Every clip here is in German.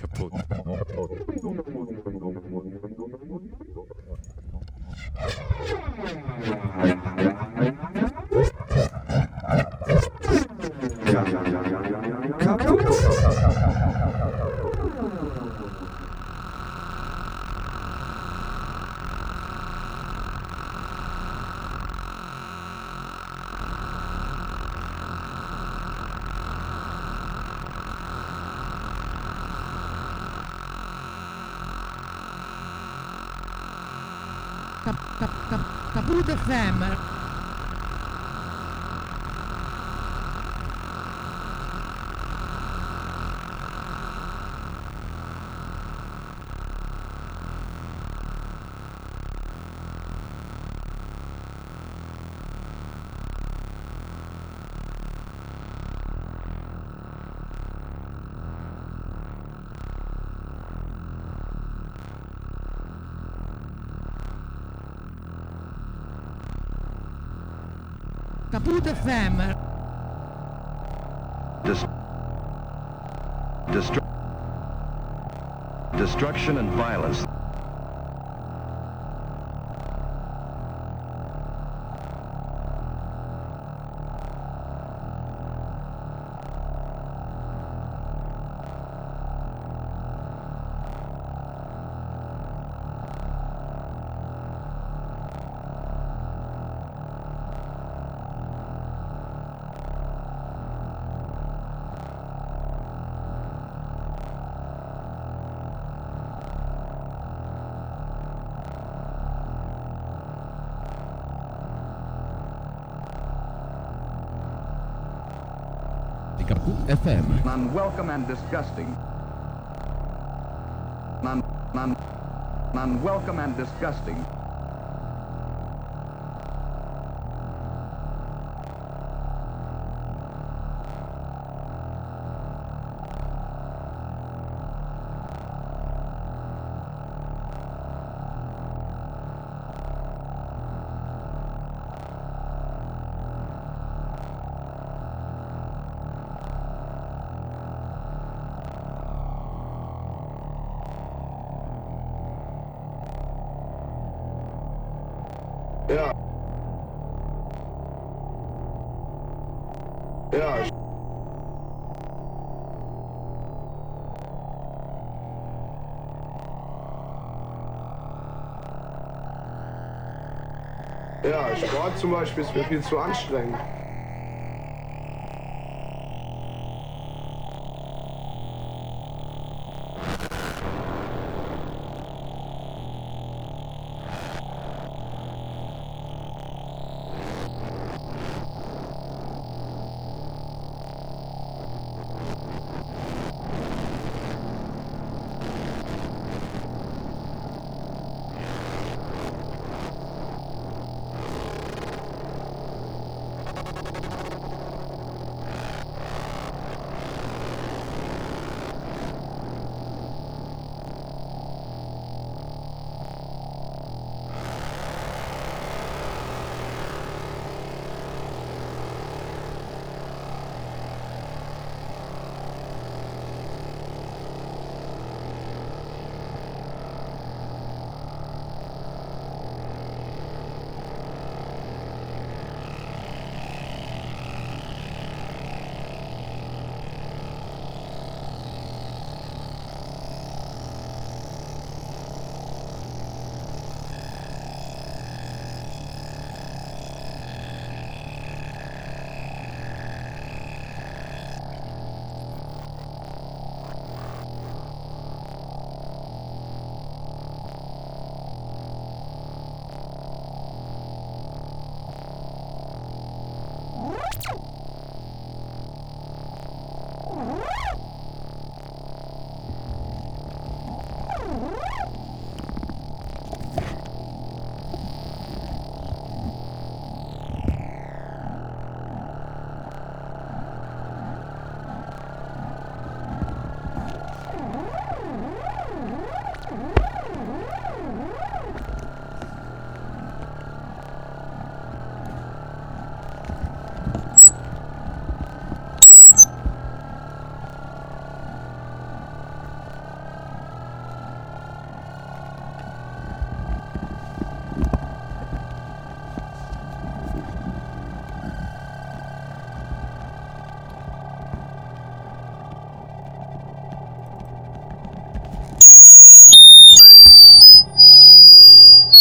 겹옷 Kapoet FM. Dis- destru- destruction and violence. Unwelcome and disgusting. Un, un, unwelcome and disgusting. Ja. Ja, Sport zum Beispiel ist mir viel zu anstrengend.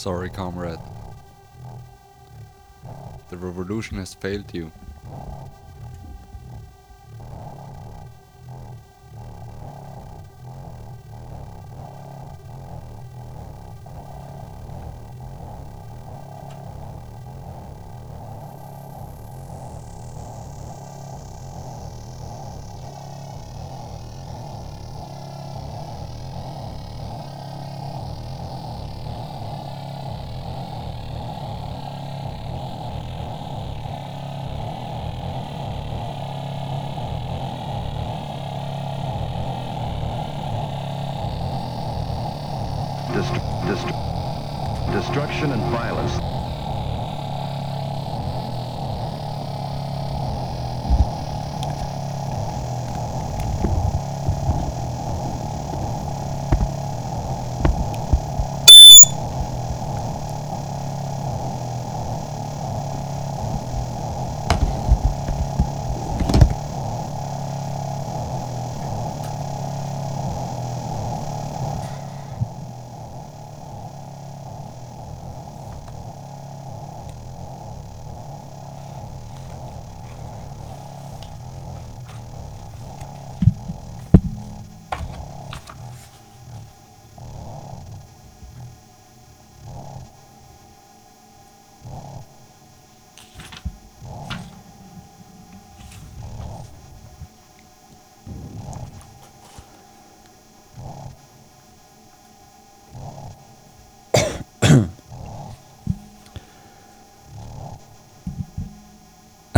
Sorry, comrade. The revolution has failed you.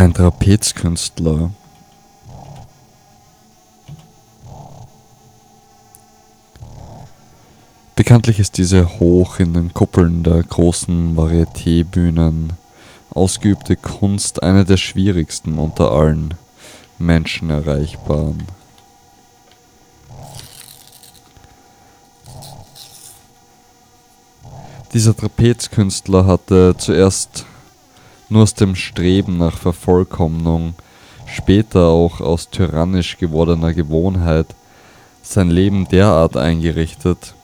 Ein Trapezkünstler. Bekanntlich ist diese hoch in den Kuppeln der großen Varieté-Bühnen ausgeübte Kunst eine der schwierigsten unter allen Menschen erreichbaren. Dieser Trapezkünstler hatte zuerst nur aus dem Streben nach Vervollkommnung, später auch aus tyrannisch gewordener Gewohnheit, sein Leben derart eingerichtet,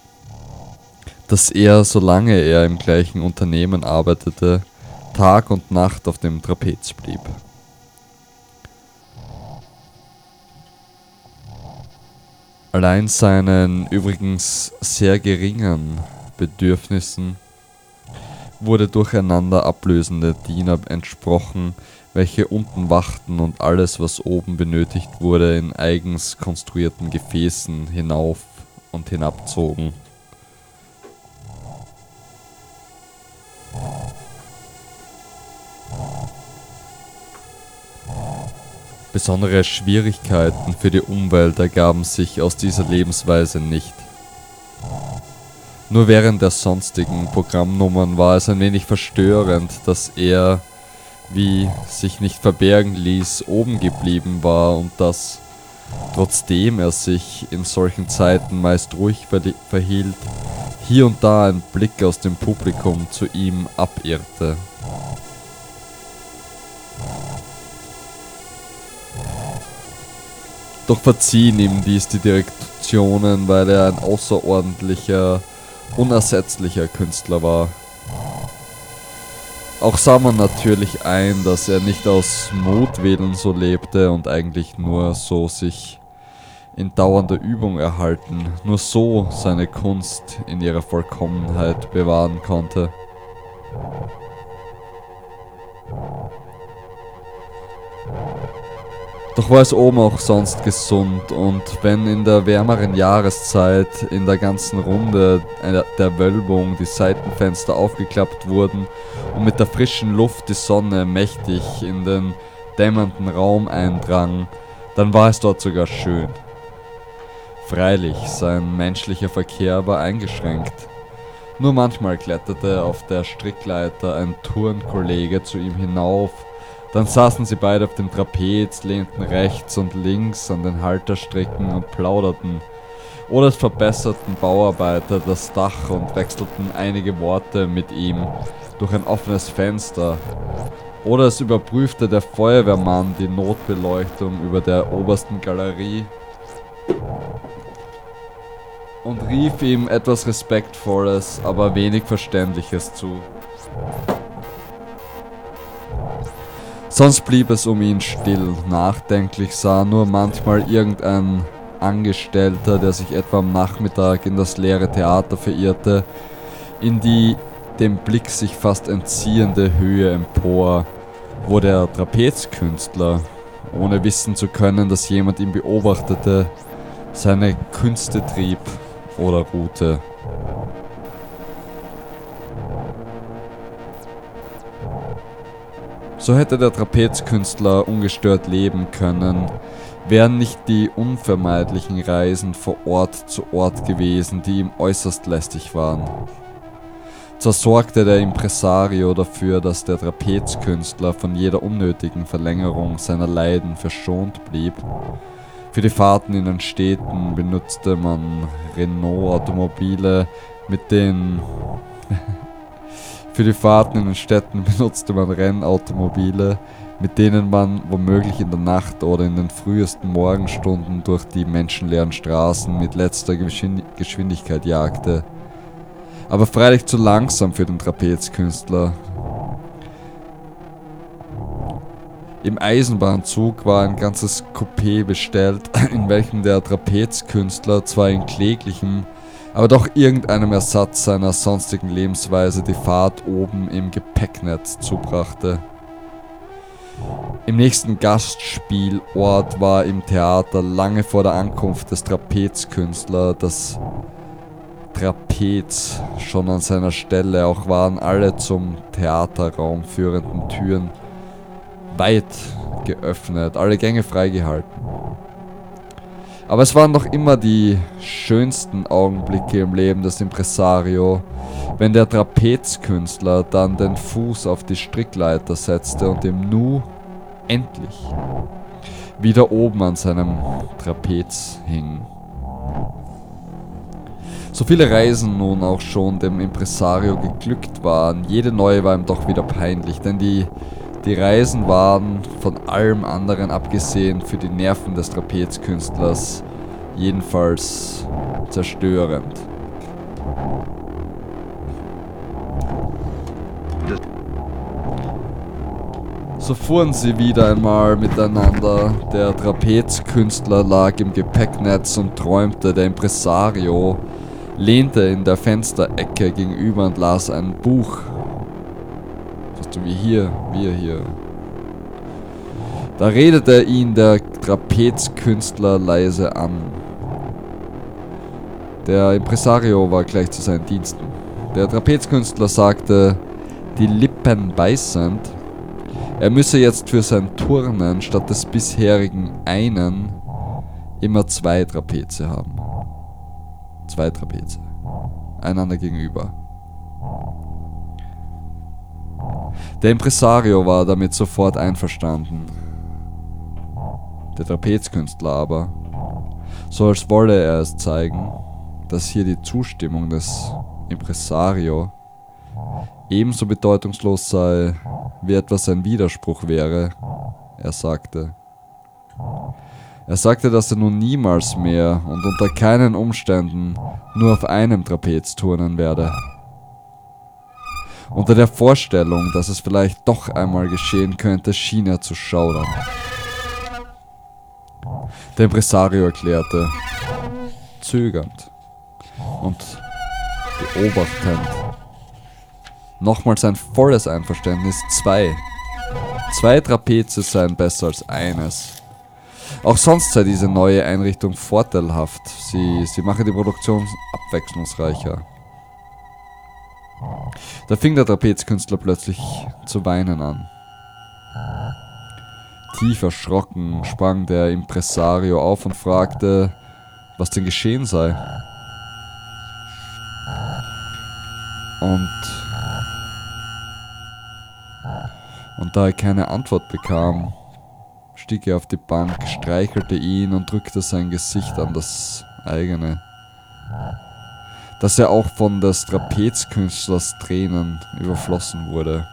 dass er, solange er im gleichen Unternehmen arbeitete, Tag und Nacht auf dem Trapez blieb. Allein seinen übrigens sehr geringen Bedürfnissen wurde durcheinander ablösende Diener entsprochen, welche unten wachten und alles, was oben benötigt wurde, in eigens konstruierten Gefäßen hinauf und hinabzogen. Besondere Schwierigkeiten für die Umwelt ergaben sich aus dieser Lebensweise nicht. Nur während der sonstigen Programmnummern war es ein wenig verstörend, dass er, wie sich nicht verbergen ließ, oben geblieben war und dass, trotzdem er sich in solchen Zeiten meist ruhig verhielt, hier und da ein Blick aus dem Publikum zu ihm abirrte. Doch verziehen ihm dies die Direktionen, weil er ein außerordentlicher, unersetzlicher Künstler war. Auch sah man natürlich ein, dass er nicht aus Mutwillen so lebte und eigentlich nur so sich in dauernder Übung erhalten, nur so seine Kunst in ihrer Vollkommenheit bewahren konnte. Doch war es oben auch sonst gesund und wenn in der wärmeren Jahreszeit in der ganzen Runde der Wölbung die Seitenfenster aufgeklappt wurden und mit der frischen Luft die Sonne mächtig in den dämmernden Raum eindrang, dann war es dort sogar schön. Freilich, sein menschlicher Verkehr war eingeschränkt. Nur manchmal kletterte auf der Strickleiter ein Turnkollege zu ihm hinauf dann saßen sie beide auf dem Trapez, lehnten rechts und links an den Halterstricken und plauderten. Oder es verbesserten Bauarbeiter das Dach und wechselten einige Worte mit ihm durch ein offenes Fenster. Oder es überprüfte der Feuerwehrmann die Notbeleuchtung über der obersten Galerie und rief ihm etwas Respektvolles, aber wenig Verständliches zu. Sonst blieb es um ihn still, nachdenklich sah nur manchmal irgendein Angestellter, der sich etwa am Nachmittag in das leere Theater verirrte, in die dem Blick sich fast entziehende Höhe empor, wo der Trapezkünstler, ohne wissen zu können, dass jemand ihn beobachtete, seine Künste trieb oder ruhte. So hätte der Trapezkünstler ungestört leben können, wären nicht die unvermeidlichen Reisen von Ort zu Ort gewesen, die ihm äußerst lästig waren. Zwar sorgte der Impresario dafür, dass der Trapezkünstler von jeder unnötigen Verlängerung seiner Leiden verschont blieb. Für die Fahrten in den Städten benutzte man Renault-Automobile, mit denen für die Fahrten in den Städten benutzte man Rennautomobile, mit denen man womöglich in der Nacht oder in den frühesten Morgenstunden durch die menschenleeren Straßen mit letzter Geschwindigkeit jagte. Aber freilich zu langsam für den Trapezkünstler. Im Eisenbahnzug war ein ganzes Coupé bestellt, in welchem der Trapezkünstler zwar in kläglichem aber doch irgendeinem Ersatz seiner sonstigen Lebensweise die Fahrt oben im Gepäcknetz zubrachte. Im nächsten Gastspielort war im Theater lange vor der Ankunft des Trapezkünstlers das Trapez schon an seiner Stelle, auch waren alle zum Theaterraum führenden Türen weit geöffnet, alle Gänge freigehalten. Aber es waren noch immer die schönsten Augenblicke im Leben des Impresario, wenn der Trapezkünstler dann den Fuß auf die Strickleiter setzte und im Nu endlich wieder oben an seinem Trapez hing. So viele Reisen nun auch schon dem Impresario geglückt waren, jede neue war ihm doch wieder peinlich, denn die die Reisen waren, von allem anderen abgesehen, für die Nerven des Trapezkünstlers jedenfalls zerstörend. So fuhren sie wieder einmal miteinander. Der Trapezkünstler lag im Gepäcknetz und träumte. Der Impresario lehnte in der Fensterecke gegenüber und las ein Buch so wie hier, wir hier. Da redete ihn der Trapezkünstler leise an. Der Impresario war gleich zu seinen Diensten. Der Trapezkünstler sagte, die Lippen beißend, er müsse jetzt für sein Turnen statt des bisherigen einen immer zwei Trapeze haben. Zwei Trapeze. Einander gegenüber. Der Impresario war damit sofort einverstanden. Der Trapezkünstler aber, so als wolle er es zeigen, dass hier die Zustimmung des Impresario ebenso bedeutungslos sei, wie etwas ein Widerspruch wäre, er sagte. Er sagte, dass er nun niemals mehr und unter keinen Umständen nur auf einem Trapez turnen werde. Unter der Vorstellung, dass es vielleicht doch einmal geschehen könnte, schien er zu schaudern. Der Impresario erklärte, zögernd und beobachtend, nochmals ein volles Einverständnis, zwei. Zwei Trapeze seien besser als eines. Auch sonst sei diese neue Einrichtung vorteilhaft. Sie, sie mache die Produktion abwechslungsreicher. Da fing der Trapezkünstler plötzlich zu weinen an. Tief erschrocken sprang der Impresario auf und fragte, was denn geschehen sei. Und, und da er keine Antwort bekam, stieg er auf die Bank, streichelte ihn und drückte sein Gesicht an das eigene. Dass er auch von des Trapezkünstlers Tränen überflossen wurde.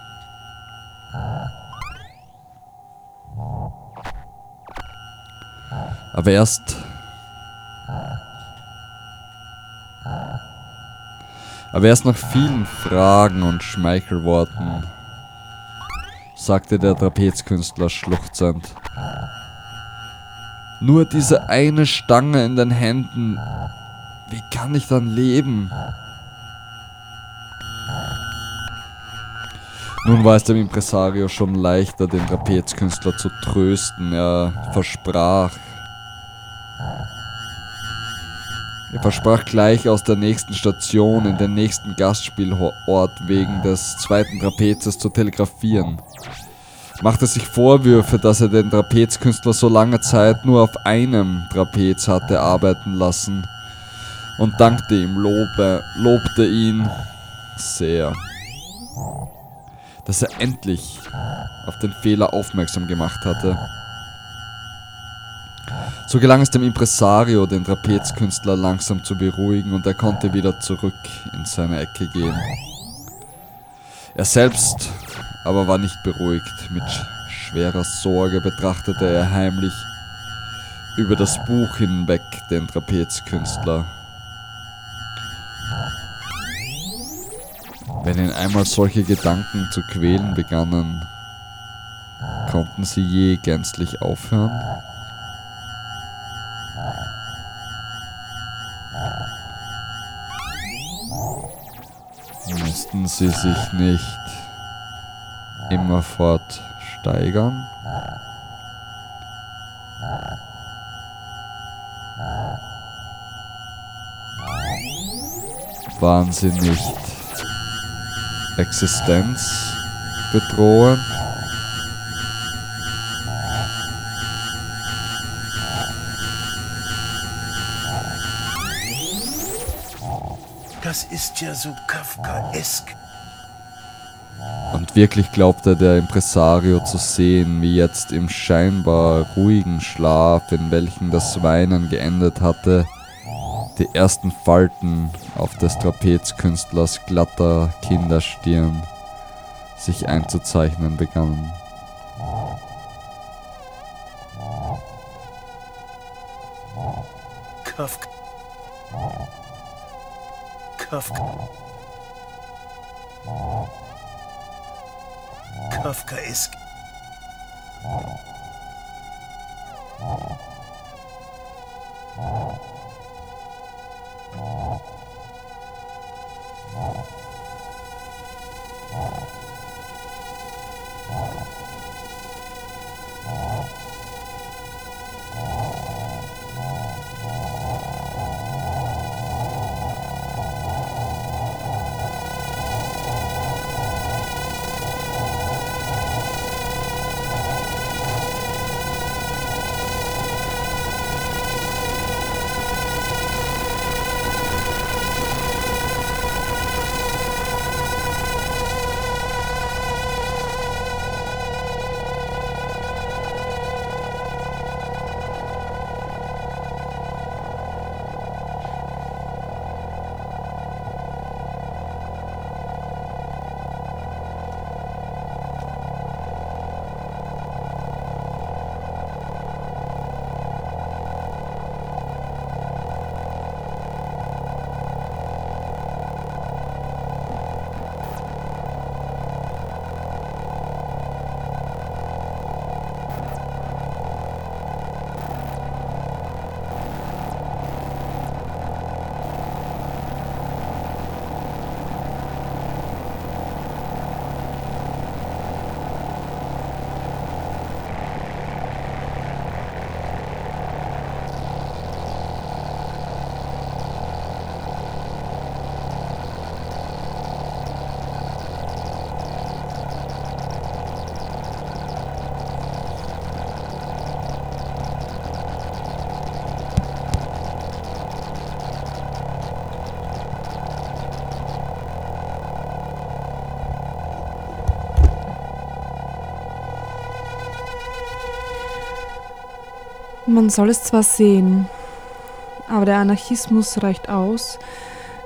Aber erst. Aber erst nach vielen Fragen und Schmeichelworten sagte der Trapezkünstler schluchzend. Nur diese eine Stange in den Händen. Wie kann ich dann leben? Nun war es dem Impresario schon leichter, den Trapezkünstler zu trösten. Er versprach, er versprach gleich aus der nächsten Station in den nächsten Gastspielort wegen des zweiten Trapezes zu telegrafieren. Machte sich Vorwürfe, dass er den Trapezkünstler so lange Zeit nur auf einem Trapez hatte arbeiten lassen und dankte ihm, lobe, lobte ihn sehr, dass er endlich auf den Fehler aufmerksam gemacht hatte. So gelang es dem Impresario, den Trapezkünstler langsam zu beruhigen und er konnte wieder zurück in seine Ecke gehen. Er selbst aber war nicht beruhigt. Mit schwerer Sorge betrachtete er heimlich über das Buch hinweg den Trapezkünstler. Wenn ihn einmal solche Gedanken zu quälen begannen, konnten sie je gänzlich aufhören? Müssten sie sich nicht immerfort steigern? Waren sie nicht Existenz bedrohen? Das ist ja so Kafkaesk. Und wirklich glaubte der Impresario zu sehen, wie jetzt im scheinbar ruhigen Schlaf, in welchem das Weinen geendet hatte, die ersten Falten auf des Trapezkünstlers glatter Kinderstirn sich einzuzeichnen begannen. Kafka. Kafka. Kafkaesk. Kafkaesk. Thank you. Man soll es zwar sehen, aber der Anarchismus reicht aus,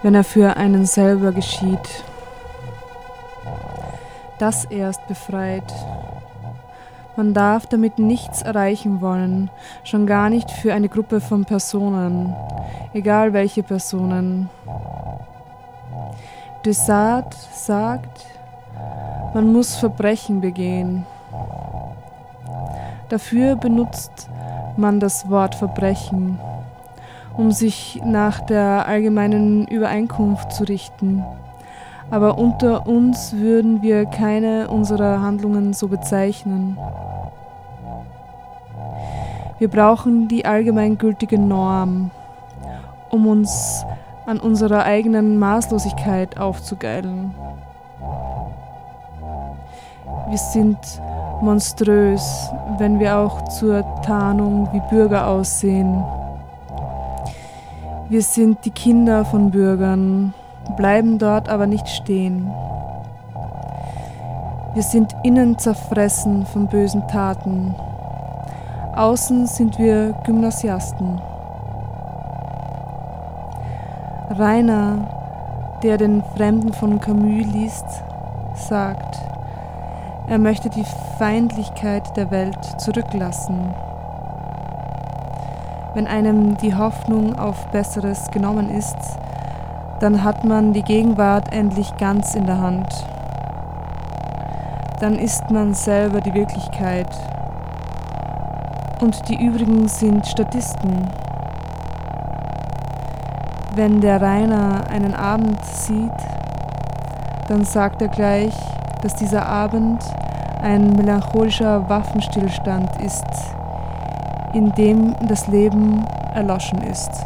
wenn er für einen selber geschieht. Das erst befreit. Man darf damit nichts erreichen wollen, schon gar nicht für eine Gruppe von Personen, egal welche Personen. Desart sagt, man muss Verbrechen begehen. Dafür benutzt man das Wort Verbrechen, um sich nach der allgemeinen Übereinkunft zu richten. Aber unter uns würden wir keine unserer Handlungen so bezeichnen. Wir brauchen die allgemeingültige Norm, um uns an unserer eigenen Maßlosigkeit aufzugeilen. Wir sind monströs, wenn wir auch zur Tarnung wie Bürger aussehen. Wir sind die Kinder von Bürgern, bleiben dort aber nicht stehen. Wir sind innen zerfressen von bösen Taten. Außen sind wir Gymnasiasten. Rainer, der den Fremden von Camus liest, sagt, er möchte die Feindlichkeit der Welt zurücklassen. Wenn einem die Hoffnung auf Besseres genommen ist, dann hat man die Gegenwart endlich ganz in der Hand. Dann ist man selber die Wirklichkeit und die übrigen sind Statisten. Wenn der Rainer einen Abend sieht, dann sagt er gleich, dass dieser Abend ein melancholischer Waffenstillstand ist, in dem das Leben erloschen ist.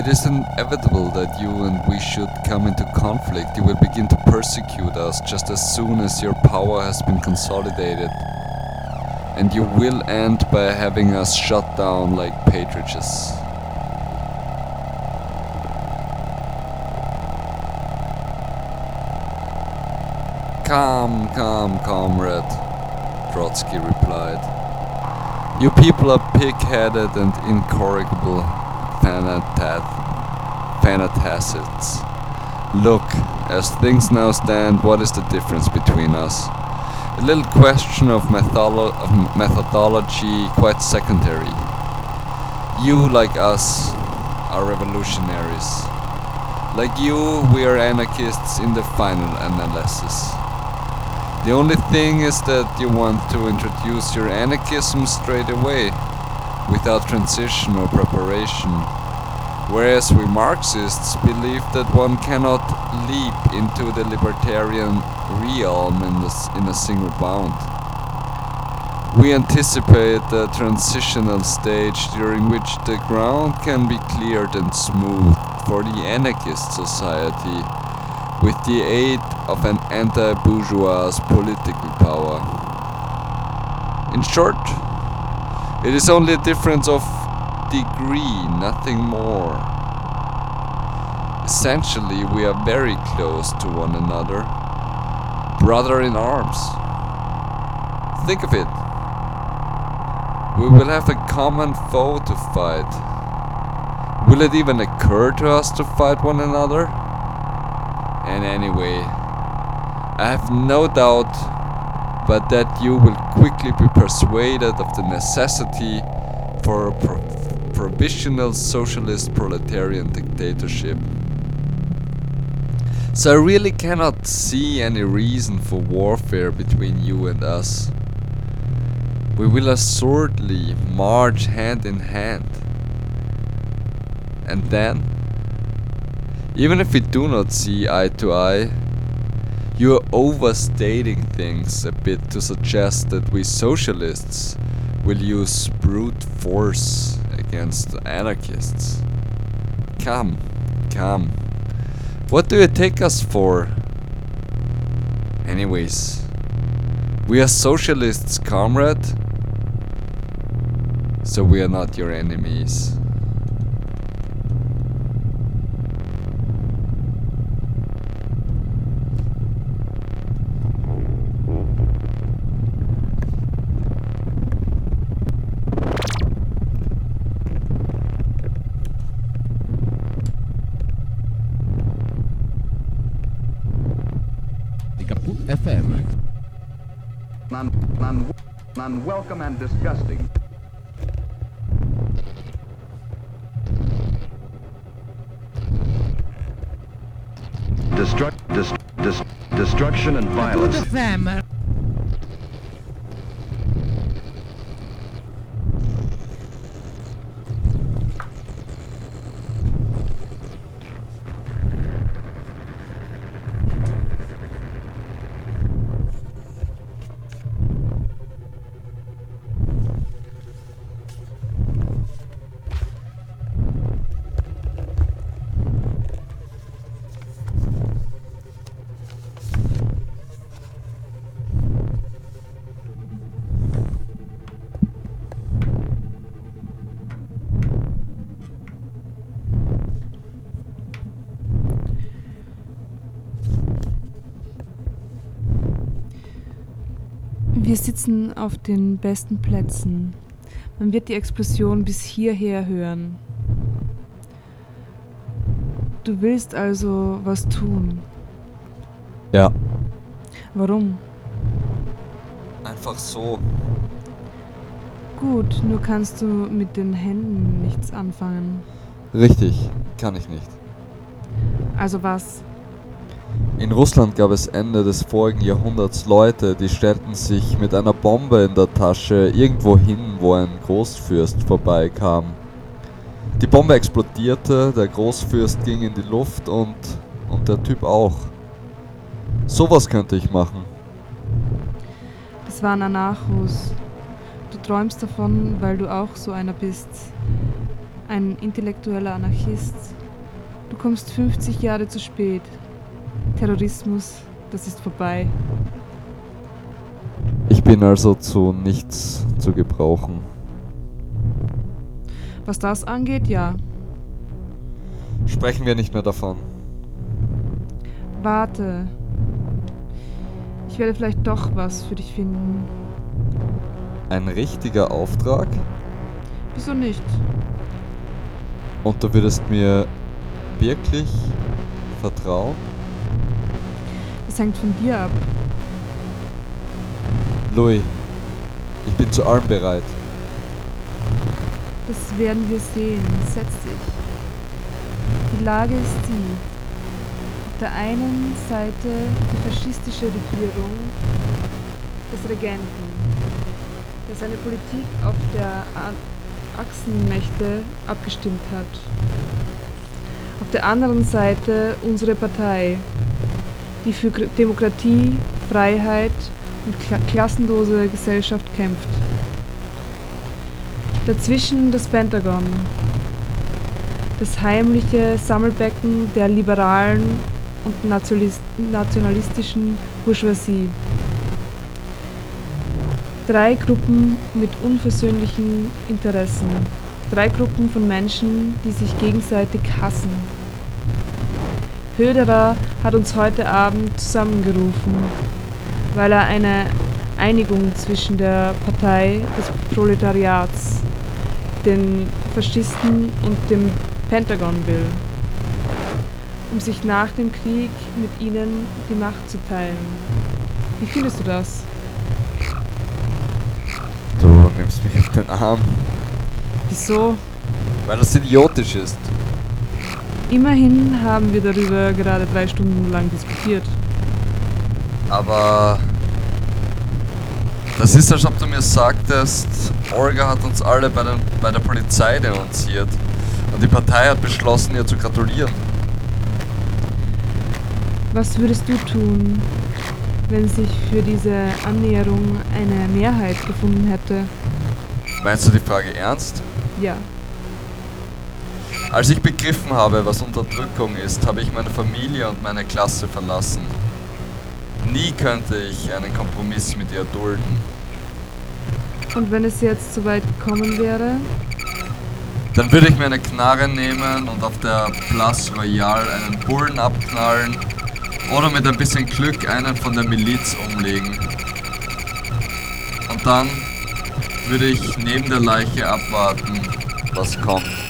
It is inevitable that you and we should come into conflict. You will begin to persecute us just as soon as your power has been consolidated. And you will end by having us shut down like patriarchs. Calm, calm, comrade, Trotsky replied. You people are pig-headed and incorrigible fanat- Look, as things now stand, what is the difference between us? A little question of, metholo- of methodology, quite secondary. You, like us, are revolutionaries. Like you, we are anarchists in the final analysis. The only thing is that you want to introduce your anarchism straight away, without transition or preparation. Whereas we Marxists believe that one cannot leap into the libertarian realm in, this, in a single bound. We anticipate a transitional stage during which the ground can be cleared and smoothed for the anarchist society with the aid of an anti-bourgeois political power. In short, it is only a difference of degree, nothing more. Essentially, we are very close to one another, brother in arms. Think of it. We will have a common foe to fight. Will it even occur to us to fight one another? And anyway, I have no doubt but that you will quickly be persuaded of the necessity for a provisional socialist proletarian dictatorship. So I really cannot see any reason for warfare between you and us. We will assuredly march hand in hand. And then, even if we do not see eye to eye, you are overstating things a bit to suggest that we socialists will use brute force against anarchists. Come, come. What do you take us for? Anyways, we are socialists, comrade. So we are not your enemies. welcome and discuss sitzen auf den besten Plätzen. Man wird die Explosion bis hierher hören. Du willst also was tun. Ja. Warum? Einfach so. Gut, nur kannst du mit den Händen nichts anfangen. Richtig, kann ich nicht. Also was? In Russland gab es Ende des vorigen Jahrhunderts Leute, die stellten sich mit einer Bombe in der Tasche irgendwo hin, wo ein Großfürst vorbeikam. Die Bombe explodierte, der Großfürst ging in die Luft und, und der Typ auch. Sowas könnte ich machen. Das waren Anarchos. Du träumst davon, weil du auch so einer bist. Ein intellektueller Anarchist. Du kommst 50 Jahre zu spät. Terrorismus, das ist vorbei. Ich bin also zu nichts zu gebrauchen. Was das angeht, ja. Sprechen wir nicht mehr davon. Warte. Ich werde vielleicht doch was für dich finden. Ein richtiger Auftrag? Wieso nicht? Und du würdest mir wirklich vertrauen? Das hängt von dir ab. Louis, ich bin zu allem bereit. Das werden wir sehen. Setz dich. Die Lage ist die. Auf der einen Seite die faschistische Regierung des Regenten, der seine Politik auf der Achsenmächte abgestimmt hat. Auf der anderen Seite unsere Partei, die für Demokratie, Freiheit und kla klassenlose Gesellschaft kämpft. Dazwischen das Pentagon, das heimliche Sammelbecken der liberalen und nationalis- nationalistischen Bourgeoisie. Drei Gruppen mit unversöhnlichen Interessen. Drei Gruppen von Menschen, die sich gegenseitig hassen. Höderer hat uns heute Abend zusammengerufen, weil er eine Einigung zwischen der Partei des Proletariats, den Faschisten und dem Pentagon will, um sich nach dem Krieg mit ihnen die Macht zu teilen. Wie findest du das? Du nimmst mich auf den Arm, Wieso? weil das idiotisch ist. Immerhin haben wir darüber gerade drei Stunden lang diskutiert. Aber das ist, als ob du mir sagtest, Olga hat uns alle bei, den, bei der Polizei denunziert. Und die Partei hat beschlossen, ihr zu gratulieren. Was würdest du tun, wenn sich für diese Annäherung eine Mehrheit gefunden hätte? Meinst du die Frage ernst? Ja. Als ich begriffen habe, was Unterdrückung ist, habe ich meine Familie und meine Klasse verlassen. Nie könnte ich einen Kompromiss mit ihr dulden. Und wenn es jetzt soweit gekommen wäre? Dann würde ich mir eine Knarre nehmen und auf der Place Royale einen Bullen abknallen oder mit ein bisschen Glück einen von der Miliz umlegen. Und dann würde ich neben der Leiche abwarten, was kommt.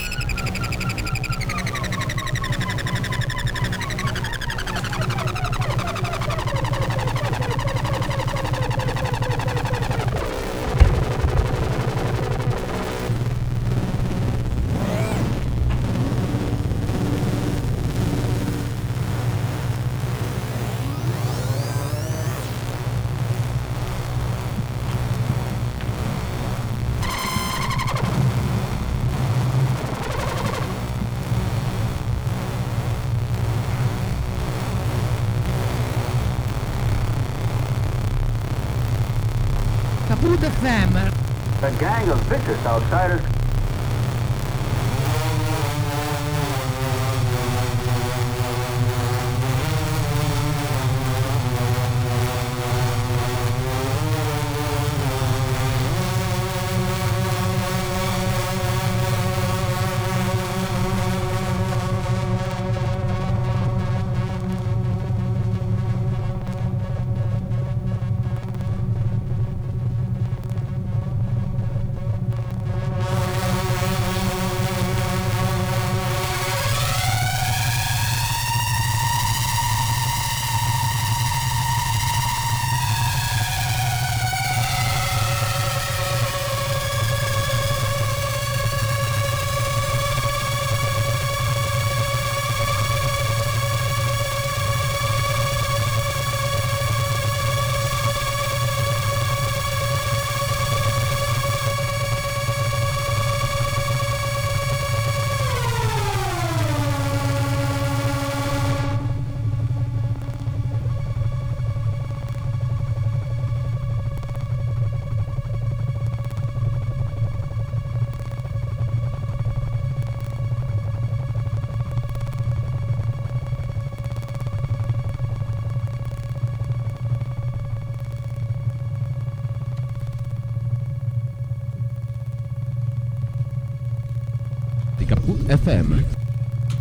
FM.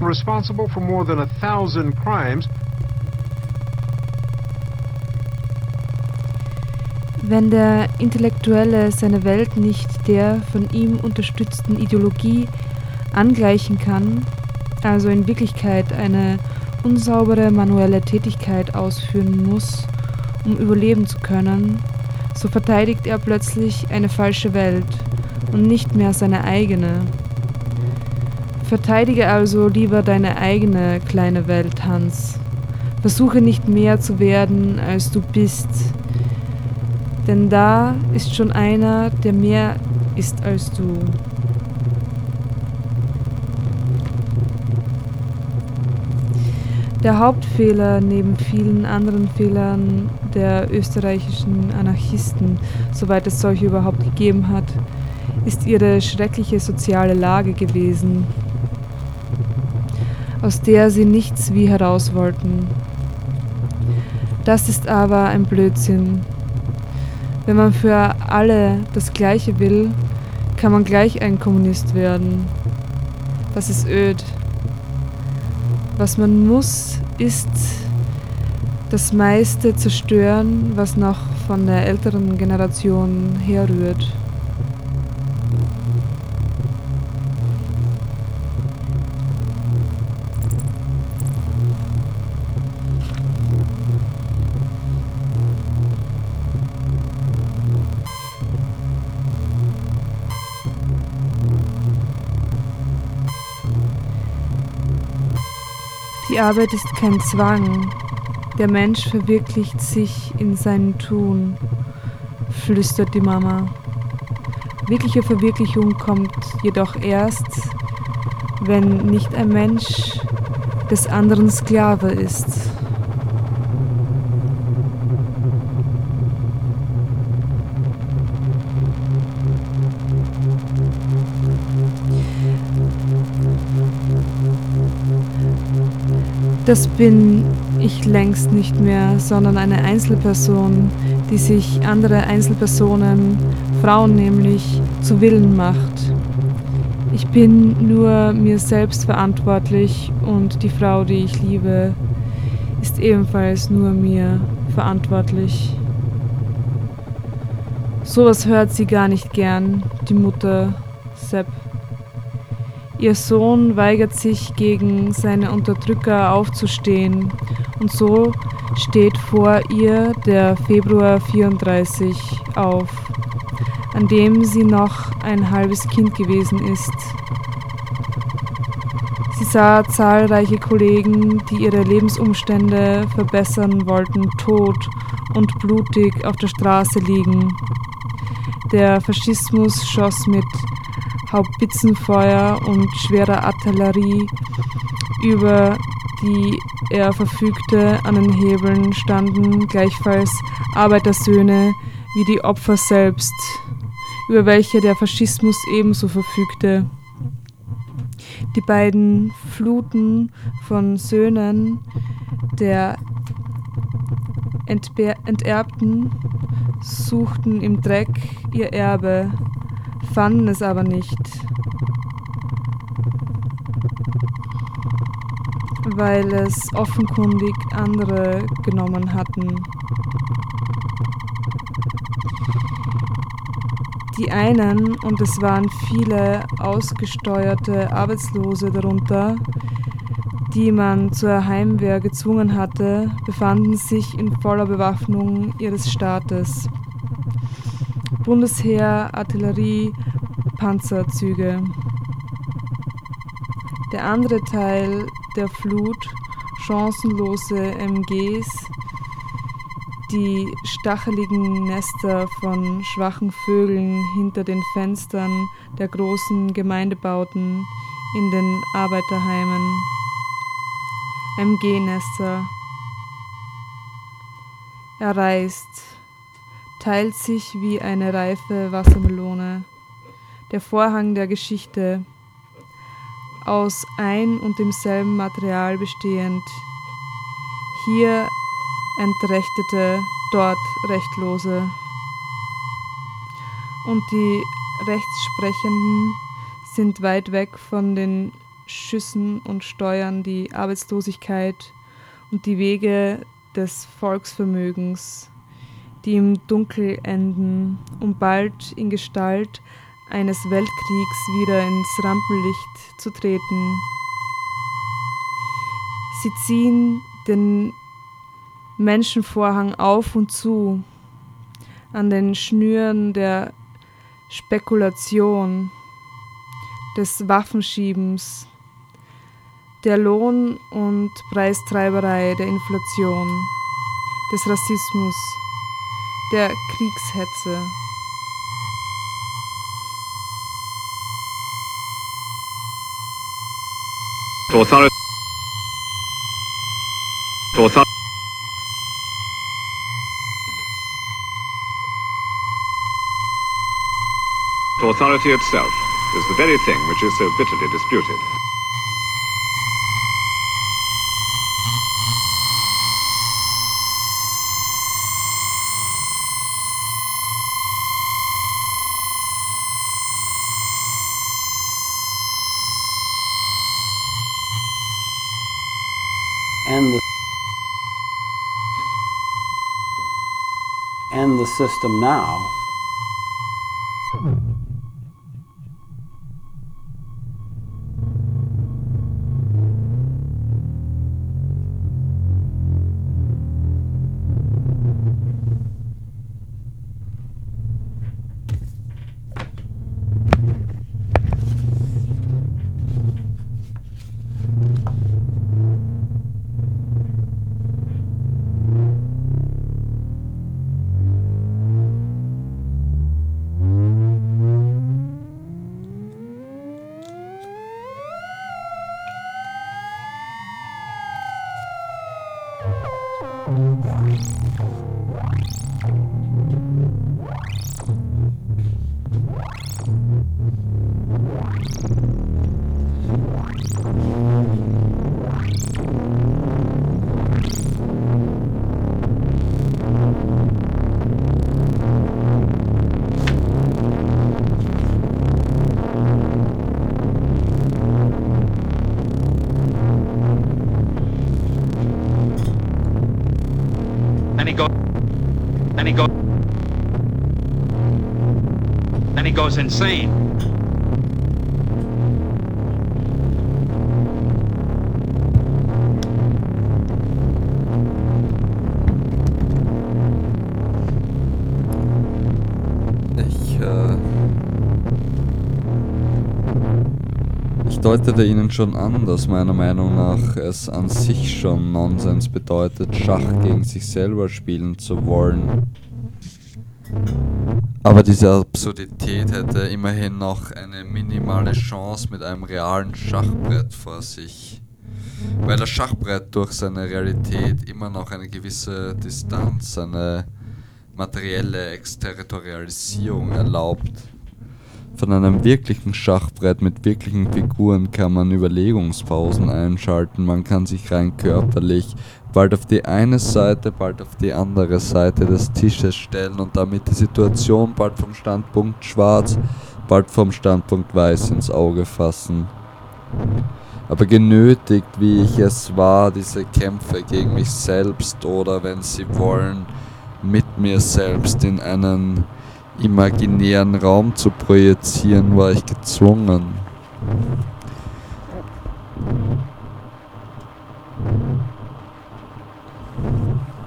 responsible for more than a thousand crimes. Wenn der Intellektuelle seine Welt nicht der von ihm unterstützten Ideologie angleichen kann, also in Wirklichkeit eine unsaubere manuelle Tätigkeit ausführen muss, um überleben zu können, so verteidigt er plötzlich eine falsche Welt und nicht mehr seine eigene. Verteidige also lieber deine eigene kleine Welt, Hans. Versuche nicht mehr zu werden, als du bist. Denn da ist schon einer, der mehr ist als du. Der Hauptfehler neben vielen anderen Fehlern der österreichischen Anarchisten, soweit es solche überhaupt gegeben hat, ist ihre schreckliche soziale Lage gewesen, aus der sie nichts wie heraus wollten. Das ist aber ein Blödsinn. Wenn man für alle das Gleiche will, kann man gleich ein Kommunist werden. Das ist öd. Was man muss, ist das meiste zerstören, was noch von der älteren Generation herrührt. Die Arbeit ist kein Zwang. Der Mensch verwirklicht sich in seinem Tun, flüstert die Mama. Wirkliche Verwirklichung kommt jedoch erst, wenn nicht ein Mensch des anderen Sklave ist. Das bin ich längst nicht mehr, sondern eine Einzelperson, die sich andere Einzelpersonen, Frauen nämlich, zu Willen macht. Ich bin nur mir selbst verantwortlich und die Frau, die ich liebe, ist ebenfalls nur mir verantwortlich. Sowas hört sie gar nicht gern, die Mutter Sepp. Ihr Sohn weigert sich gegen seine Unterdrücker aufzustehen und so steht vor ihr der Februar 34 auf, an dem sie noch ein halbes Kind gewesen ist. Sie sah zahlreiche Kollegen, die ihre Lebensumstände verbessern wollten, tot und blutig auf der Straße liegen. Der Faschismus schoss mit Haubitzenfeuer und schwerer Artillerie, über die er verfügte, an den Hebeln standen gleichfalls Arbeitersöhne wie die Opfer selbst, über welche der Faschismus ebenso verfügte. Die beiden Fluten von Söhnen der Entbe Enterbten suchten im Dreck ihr Erbe, fanden es aber nicht, weil es offenkundig andere genommen hatten. Die einen, und es waren viele ausgesteuerte Arbeitslose darunter, die man zur Heimwehr gezwungen hatte, befanden sich in voller Bewaffnung ihres Staates. Bundesheer, Artillerie, Panzerzüge. Der andere Teil der Flut, chancenlose MGs, die stacheligen Nester von schwachen Vögeln hinter den Fenstern der großen Gemeindebauten in den Arbeiterheimen. MG-Nester. Er reist, teilt sich wie eine reife Wassermelone. Der Vorhang der Geschichte, aus ein und demselben Material bestehend. Hier Entrechtete, dort Rechtlose. Und die Rechtssprechenden sind weit weg von den Schüssen und steuern die Arbeitslosigkeit und die Wege des Volksvermögens, die im Dunkel enden, um bald in Gestalt eines Weltkriegs wieder ins Rampenlicht zu treten. Sie ziehen den Menschenvorhang auf und zu, an den Schnüren der Spekulation, des Waffenschiebens, der Lohn- und Preistreiberei, der Inflation, des Rassismus, der Kriegshetze. Authority. Itself is the very thing which is so bitterly disputed. and the and the system now insane. Ich, äh, ich deutete Ihnen schon an, dass meiner Meinung nach es an sich schon Nonsens bedeutet, Schach gegen sich selber spielen zu wollen. Aber diese Absurdität hätte immerhin noch eine minimale Chance mit einem realen Schachbrett vor sich. Weil das Schachbrett durch seine Realität immer noch eine gewisse Distanz, eine materielle Exterritorialisierung erlaubt. Von einem wirklichen Schachbrett mit wirklichen Figuren kann man Überlegungspausen einschalten, man kann sich rein körperlich bald auf die eine Seite, bald auf die andere Seite des Tisches stellen und damit die Situation bald vom Standpunkt schwarz, bald vom Standpunkt weiß ins Auge fassen. Aber genötigt, wie ich es war, diese Kämpfe gegen mich selbst oder, wenn Sie wollen, mit mir selbst in einen imaginären Raum zu projizieren, war ich gezwungen.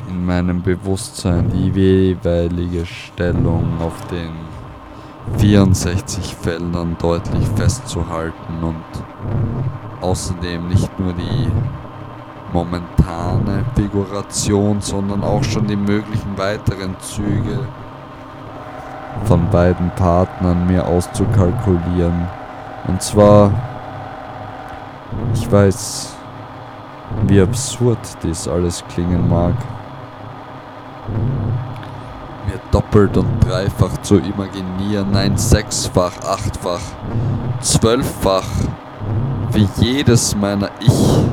In meinem Bewusstsein die jeweilige Stellung auf den 64 Feldern deutlich festzuhalten und außerdem nicht nur die momentane Figuration, sondern auch schon die möglichen weiteren Züge von beiden Partnern mir auszukalkulieren. Und zwar, ich weiß, wie absurd dies alles klingen mag, mir doppelt und dreifach zu imaginieren, nein, sechsfach, achtfach, zwölffach, wie jedes meiner Ich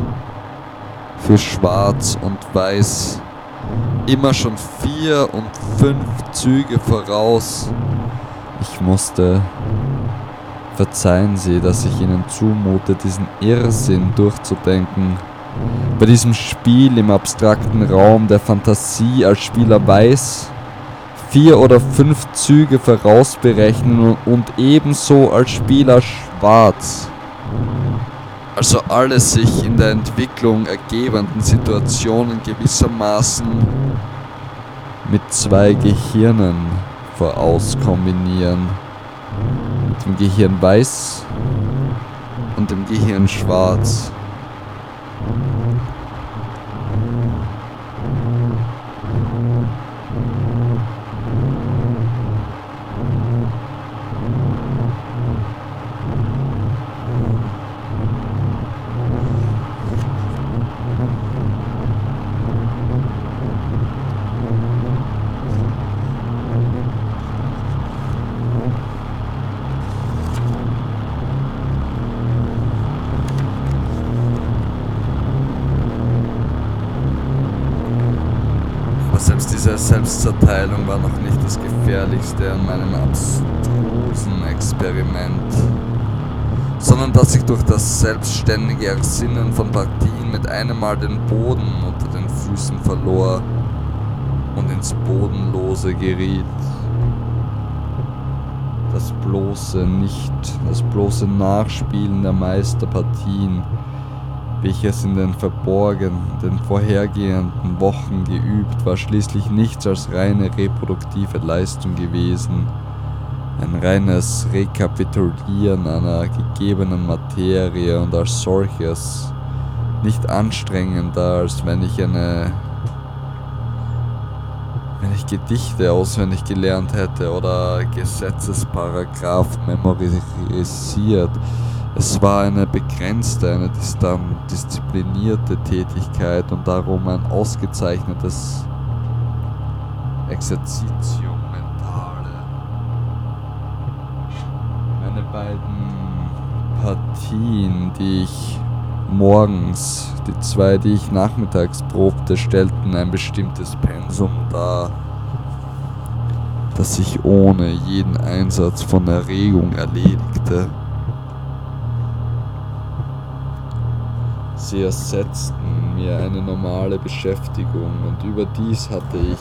für Schwarz und Weiß immer schon vier und fünf Züge voraus. Ich musste, verzeihen Sie, dass ich Ihnen zumute, diesen Irrsinn durchzudenken. Bei diesem Spiel im abstrakten Raum der Fantasie als Spieler weiß, vier oder fünf Züge vorausberechnen und ebenso als Spieler schwarz. Also alle sich in der Entwicklung ergebenden Situationen gewissermaßen mit zwei Gehirnen vorauskombinieren. Dem Gehirn weiß und dem Gehirn schwarz. Selbstzerteilung war noch nicht das Gefährlichste an meinem abstrusen Experiment, sondern dass ich durch das selbstständige Ersinnen von Partien mit einem Mal den Boden unter den Füßen verlor und ins Bodenlose geriet. Das bloße Nicht, das bloße Nachspielen der Meisterpartien, welches in den verborgenen, den vorhergehenden Wochen geübt, war schließlich nichts als reine reproduktive Leistung gewesen. Ein reines Rekapitulieren einer gegebenen Materie und als solches nicht anstrengender, als wenn ich eine wenn ich Gedichte auswendig gelernt hätte oder Gesetzesparagraphen memorisiert, Es war eine begrenzte, eine disziplinierte Tätigkeit und darum ein ausgezeichnetes Exerzitium mentale. Meine beiden Partien, die ich morgens, die zwei, die ich nachmittags probte, stellten ein bestimmtes Pensum dar, das sich ohne jeden Einsatz von Erregung erledigte. Sie ersetzten mir eine normale Beschäftigung und überdies hatte ich,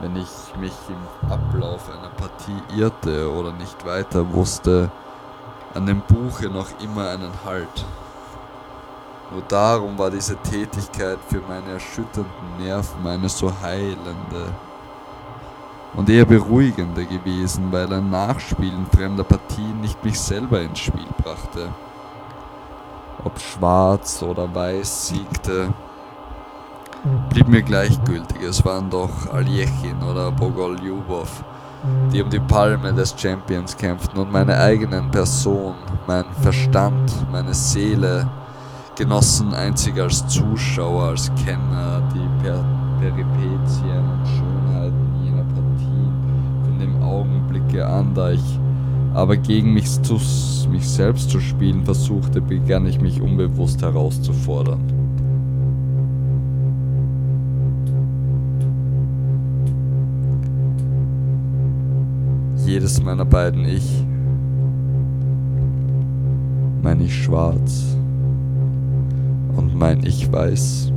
wenn ich mich im Ablauf einer Partie irrte oder nicht weiter wusste, an dem Buche noch immer einen Halt. Nur darum war diese Tätigkeit für meine erschütternden Nerven eine so heilende und eher beruhigende gewesen, weil ein Nachspielen fremder Partien nicht mich selber ins Spiel brachte. Ob schwarz oder weiß siegte, blieb mir gleichgültig. Es waren doch Aljechin oder Bogoljubov, die um die Palme des Champions kämpften und meine eigenen Person, mein Verstand, meine Seele genossen einzig als Zuschauer, als Kenner die per Peripetien und Schönheiten jener Partien von dem Augenblicke an, da ich aber gegen mich, zu, mich selbst zu spielen versuchte, begann ich mich unbewusst herauszufordern. Jedes meiner beiden Ich, mein Ich schwarz und mein Ich weiß,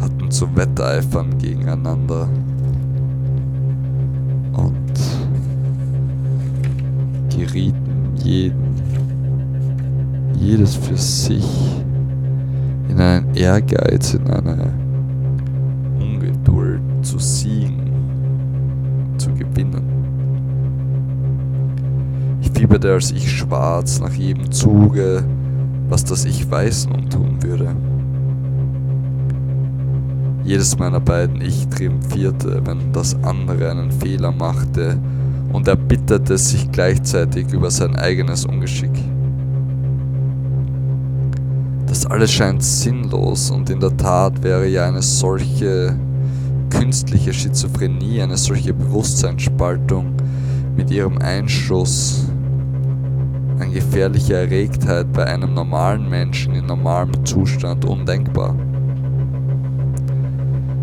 hatten zu wetteifern gegeneinander gerieten jeden, jedes für sich in einen Ehrgeiz, in eine Ungeduld zu siegen, zu gewinnen. Ich fieberte als ich schwarz nach jedem Zuge, was das Ich weiß nun tun würde. Jedes meiner beiden Ich triumphierte, wenn das andere einen Fehler machte und erbitterte sich gleichzeitig über sein eigenes Ungeschick. Das alles scheint sinnlos und in der Tat wäre ja eine solche künstliche Schizophrenie, eine solche Bewusstseinsspaltung mit ihrem Einschuss an gefährlicher Erregtheit bei einem normalen Menschen in normalem Zustand undenkbar.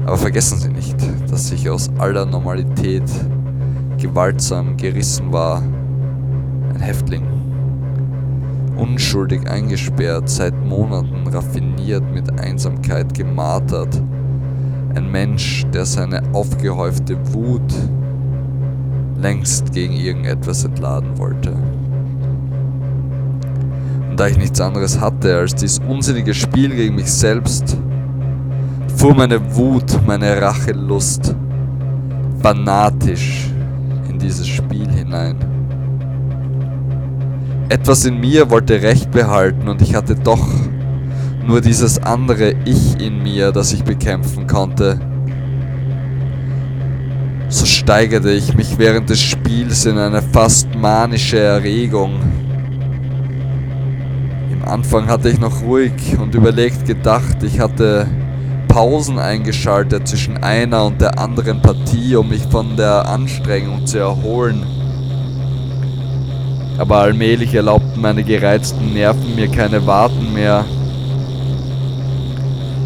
Aber vergessen Sie nicht, dass ich aus aller Normalität gewaltsam gerissen war. Ein Häftling. Unschuldig eingesperrt, seit Monaten raffiniert mit Einsamkeit gemartert. Ein Mensch, der seine aufgehäufte Wut längst gegen irgendetwas entladen wollte. Und da ich nichts anderes hatte als dieses unsinnige Spiel gegen mich selbst, fuhr meine Wut, meine Rachelust fanatisch dieses Spiel hinein. Etwas in mir wollte Recht behalten und ich hatte doch nur dieses andere Ich in mir, das ich bekämpfen konnte. So steigerte ich mich während des Spiels in eine fast manische Erregung. Im Anfang hatte ich noch ruhig und überlegt gedacht, ich hatte Pausen eingeschaltet zwischen einer und der anderen Partie, um mich von der Anstrengung zu erholen. Aber allmählich erlaubten meine gereizten Nerven mir keine Warten mehr.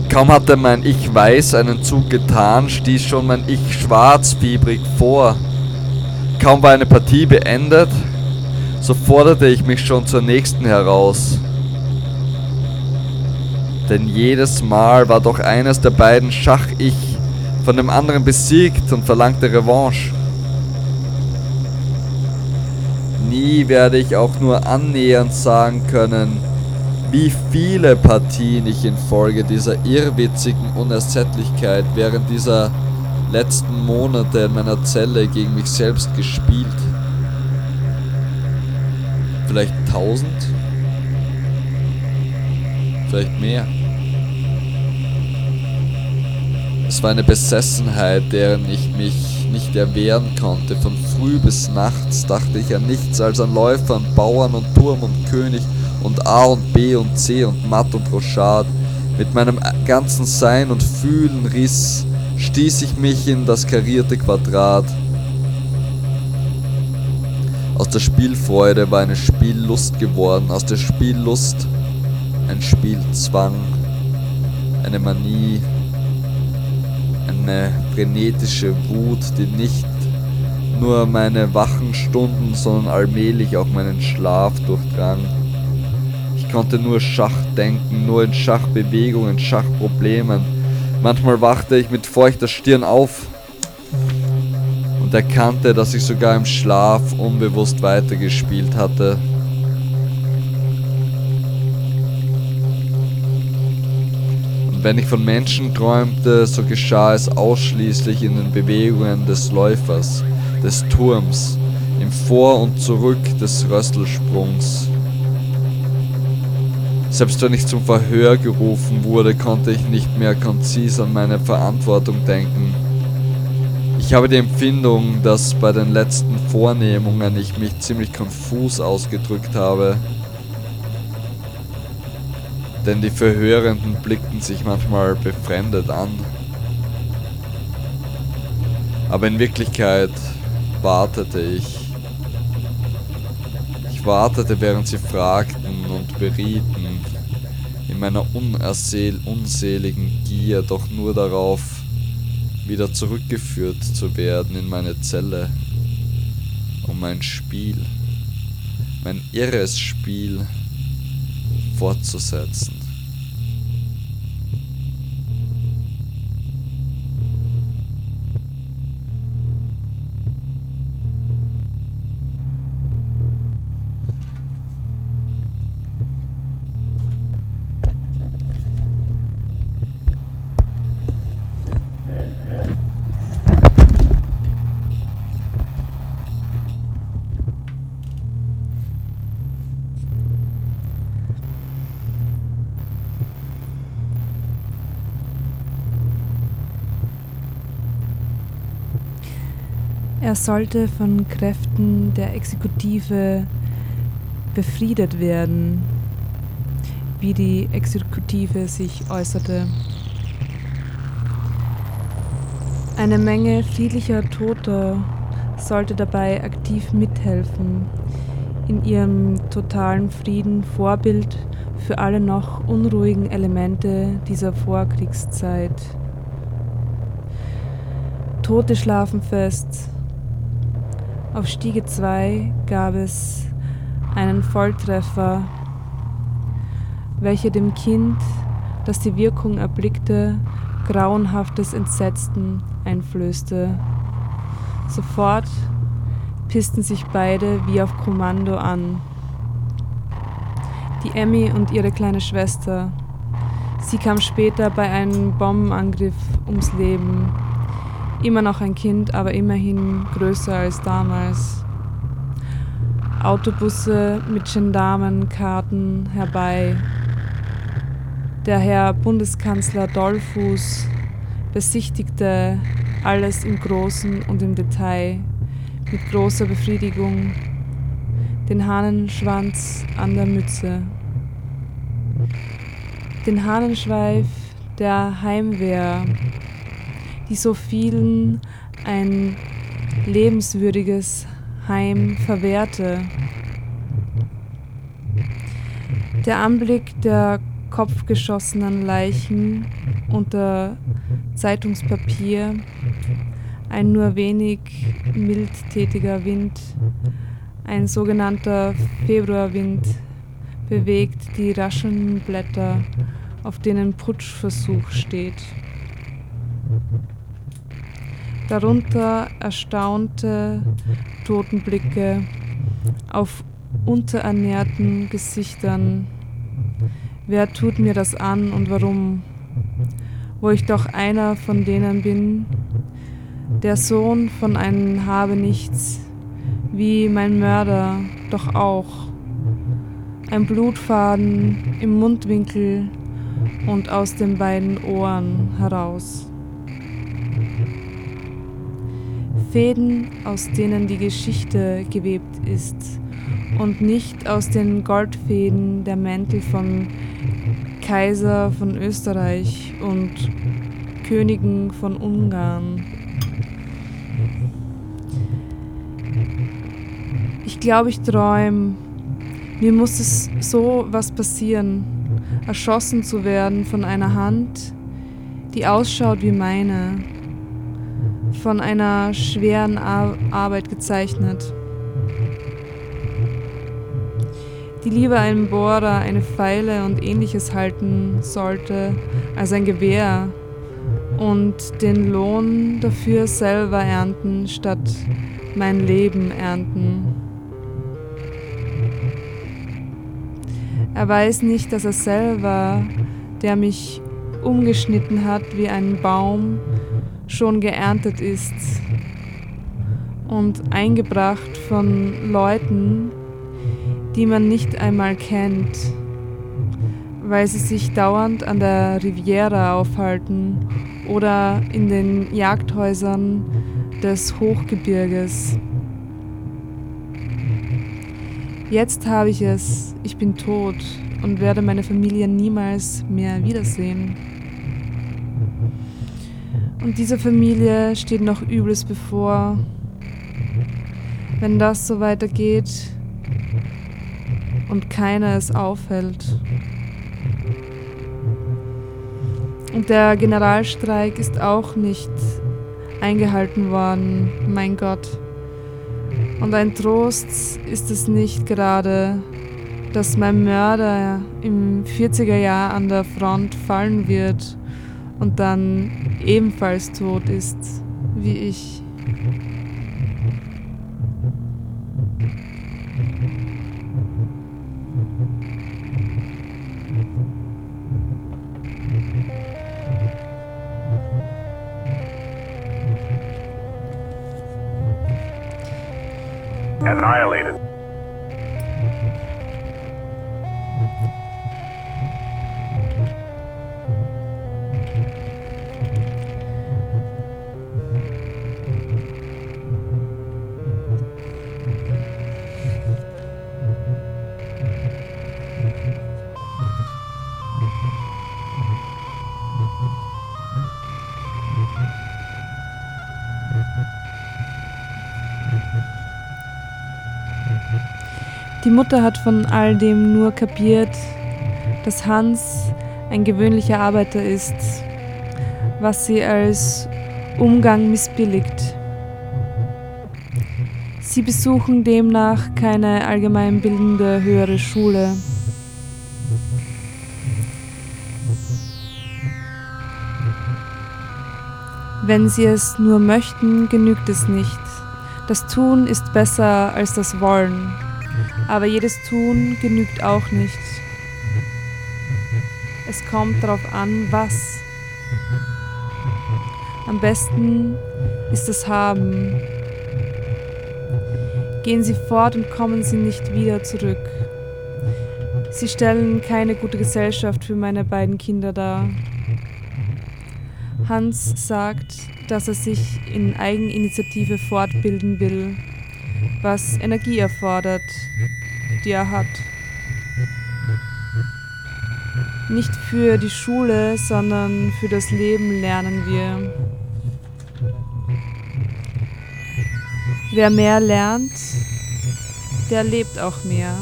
Kaum hatte mein Ich weiß einen Zug getan, stieß schon mein Ich schwarzfiebrig vor. Kaum war eine Partie beendet, so forderte ich mich schon zur nächsten heraus. Denn jedes Mal war doch eines der beiden Schach-Ich von dem anderen besiegt und verlangte Revanche. Nie werde ich auch nur annähernd sagen können, wie viele Partien ich infolge dieser irrwitzigen Unersättlichkeit während dieser letzten Monate in meiner Zelle gegen mich selbst gespielt. Vielleicht tausend? Vielleicht mehr. Es war eine Besessenheit, deren ich mich nicht erwehren konnte. Von früh bis nachts dachte ich an nichts als an Läufer und Bauern und Turm und König und A und B und C und Matt und Rochard. Mit meinem ganzen Sein und Fühlen riss, stieß ich mich in das karierte Quadrat. Aus der Spielfreude war eine Spiellust geworden, aus der Spiellust ein Spielzwang, eine Manie, eine frenetische Wut, die nicht nur meine wachen Stunden, sondern allmählich auch meinen Schlaf durchdrang. Ich konnte nur Schach denken, nur in Schachbewegungen, Schachproblemen. Manchmal wachte ich mit feuchter Stirn auf und erkannte, dass ich sogar im Schlaf unbewusst weitergespielt hatte. Wenn ich von Menschen träumte, so geschah es ausschließlich in den Bewegungen des Läufers, des Turms, im Vor und Zurück des Rösselsprungs. Selbst wenn ich zum Verhör gerufen wurde, konnte ich nicht mehr konzis an meine Verantwortung denken. Ich habe die Empfindung, dass bei den letzten Vornehmungen ich mich ziemlich konfus ausgedrückt habe. Denn die Verhörenden blickten sich manchmal befremdet an. Aber in Wirklichkeit wartete ich. Ich wartete, während sie fragten und berieten, in meiner unerseel unseligen Gier doch nur darauf, wieder zurückgeführt zu werden in meine Zelle, um mein Spiel, mein irres Spiel fortzusetzen. Er sollte von Kräften der Exekutive befriedet werden, wie die Exekutive sich äußerte. Eine Menge friedlicher Toter sollte dabei aktiv mithelfen, in ihrem totalen Frieden Vorbild für alle noch unruhigen Elemente dieser Vorkriegszeit. Tote schlafen fest, auf Stiege 2 gab es einen Volltreffer, welcher dem Kind, das die Wirkung erblickte, grauenhaftes Entsetzen einflößte. Sofort pissten sich beide wie auf Kommando an. Die Emmy und ihre kleine Schwester. Sie kam später bei einem Bombenangriff ums Leben. Immer noch ein Kind, aber immerhin größer als damals. Autobusse mit Gendarmenkarten herbei. Der Herr Bundeskanzler Dollfuß besichtigte alles im Großen und im Detail mit großer Befriedigung, den Hahnenschwanz an der Mütze, den Hahnenschweif der Heimwehr die so vielen ein lebenswürdiges Heim verwehrte. Der Anblick der kopfgeschossenen Leichen unter Zeitungspapier, ein nur wenig mildtätiger Wind, ein sogenannter Februarwind, bewegt die raschelnden Blätter, auf denen Putschversuch steht darunter erstaunte Totenblicke auf unterernährten Gesichtern. Wer tut mir das an und warum? Wo ich doch einer von denen bin, der Sohn von einem Habenichts, wie mein Mörder doch auch. Ein Blutfaden im Mundwinkel und aus den beiden Ohren heraus. Fäden, aus denen die Geschichte gewebt ist und nicht aus den Goldfäden der Mäntel von Kaiser von Österreich und Königen von Ungarn. Ich glaube, ich träume. Mir muss es so was passieren, erschossen zu werden von einer Hand, die ausschaut wie meine, von einer schweren Ar Arbeit gezeichnet. Die lieber einen Bohrer, eine Pfeile und ähnliches halten sollte als ein Gewehr und den Lohn dafür selber ernten statt mein Leben ernten. Er weiß nicht, dass er selber, der mich umgeschnitten hat wie ein Baum, schon geerntet ist und eingebracht von Leuten, die man nicht einmal kennt, weil sie sich dauernd an der Riviera aufhalten oder in den Jagdhäusern des Hochgebirges. Jetzt habe ich es, ich bin tot und werde meine Familie niemals mehr wiedersehen. Und dieser Familie steht noch Übles bevor. Wenn das so weitergeht und keiner es aufhält. Und der Generalstreik ist auch nicht eingehalten worden, mein Gott. Und ein Trost ist es nicht gerade, dass mein Mörder im 40er Jahr an der Front fallen wird und dann ebenfalls tot ist wie ich. Annihilated. Mutter hat von all dem nur kapiert, dass Hans ein gewöhnlicher Arbeiter ist, was sie als Umgang missbilligt. Sie besuchen demnach keine allgemeinbildende höhere Schule. Wenn sie es nur möchten, genügt es nicht. Das Tun ist besser als das Wollen, aber jedes Tun genügt auch nicht. Es kommt darauf an, was. Am besten ist das Haben. Gehen Sie fort und kommen Sie nicht wieder zurück. Sie stellen keine gute Gesellschaft für meine beiden Kinder dar. Hans sagt, dass er sich in Eigeninitiative fortbilden will, was Energie erfordert, die er hat. Nicht für die Schule, sondern für das Leben lernen wir. Wer mehr lernt, der lebt auch mehr.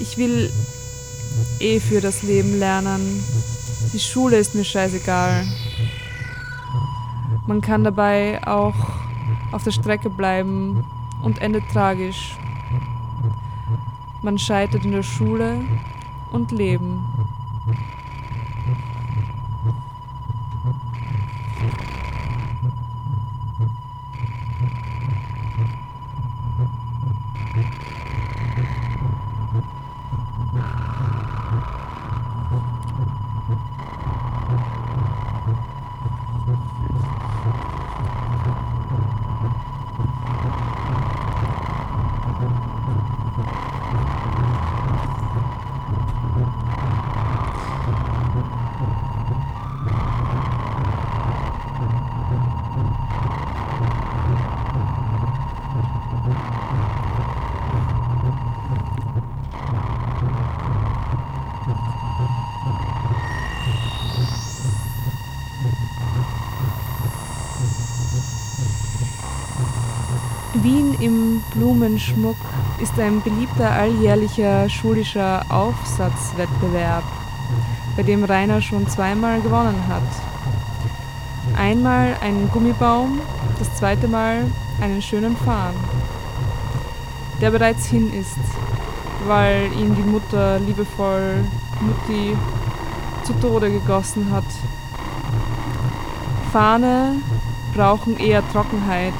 Ich will eh für das Leben lernen. Die Schule ist mir scheißegal. Man kann dabei auch auf der Strecke bleiben und endet tragisch. Man scheitert in der Schule und Leben. Blumenschmuck ist ein beliebter alljährlicher schulischer Aufsatzwettbewerb, bei dem Rainer schon zweimal gewonnen hat. Einmal einen Gummibaum, das zweite Mal einen schönen Farn, der bereits hin ist, weil ihn die Mutter liebevoll Mutti zu Tode gegossen hat. Fahne brauchen eher Trockenheit,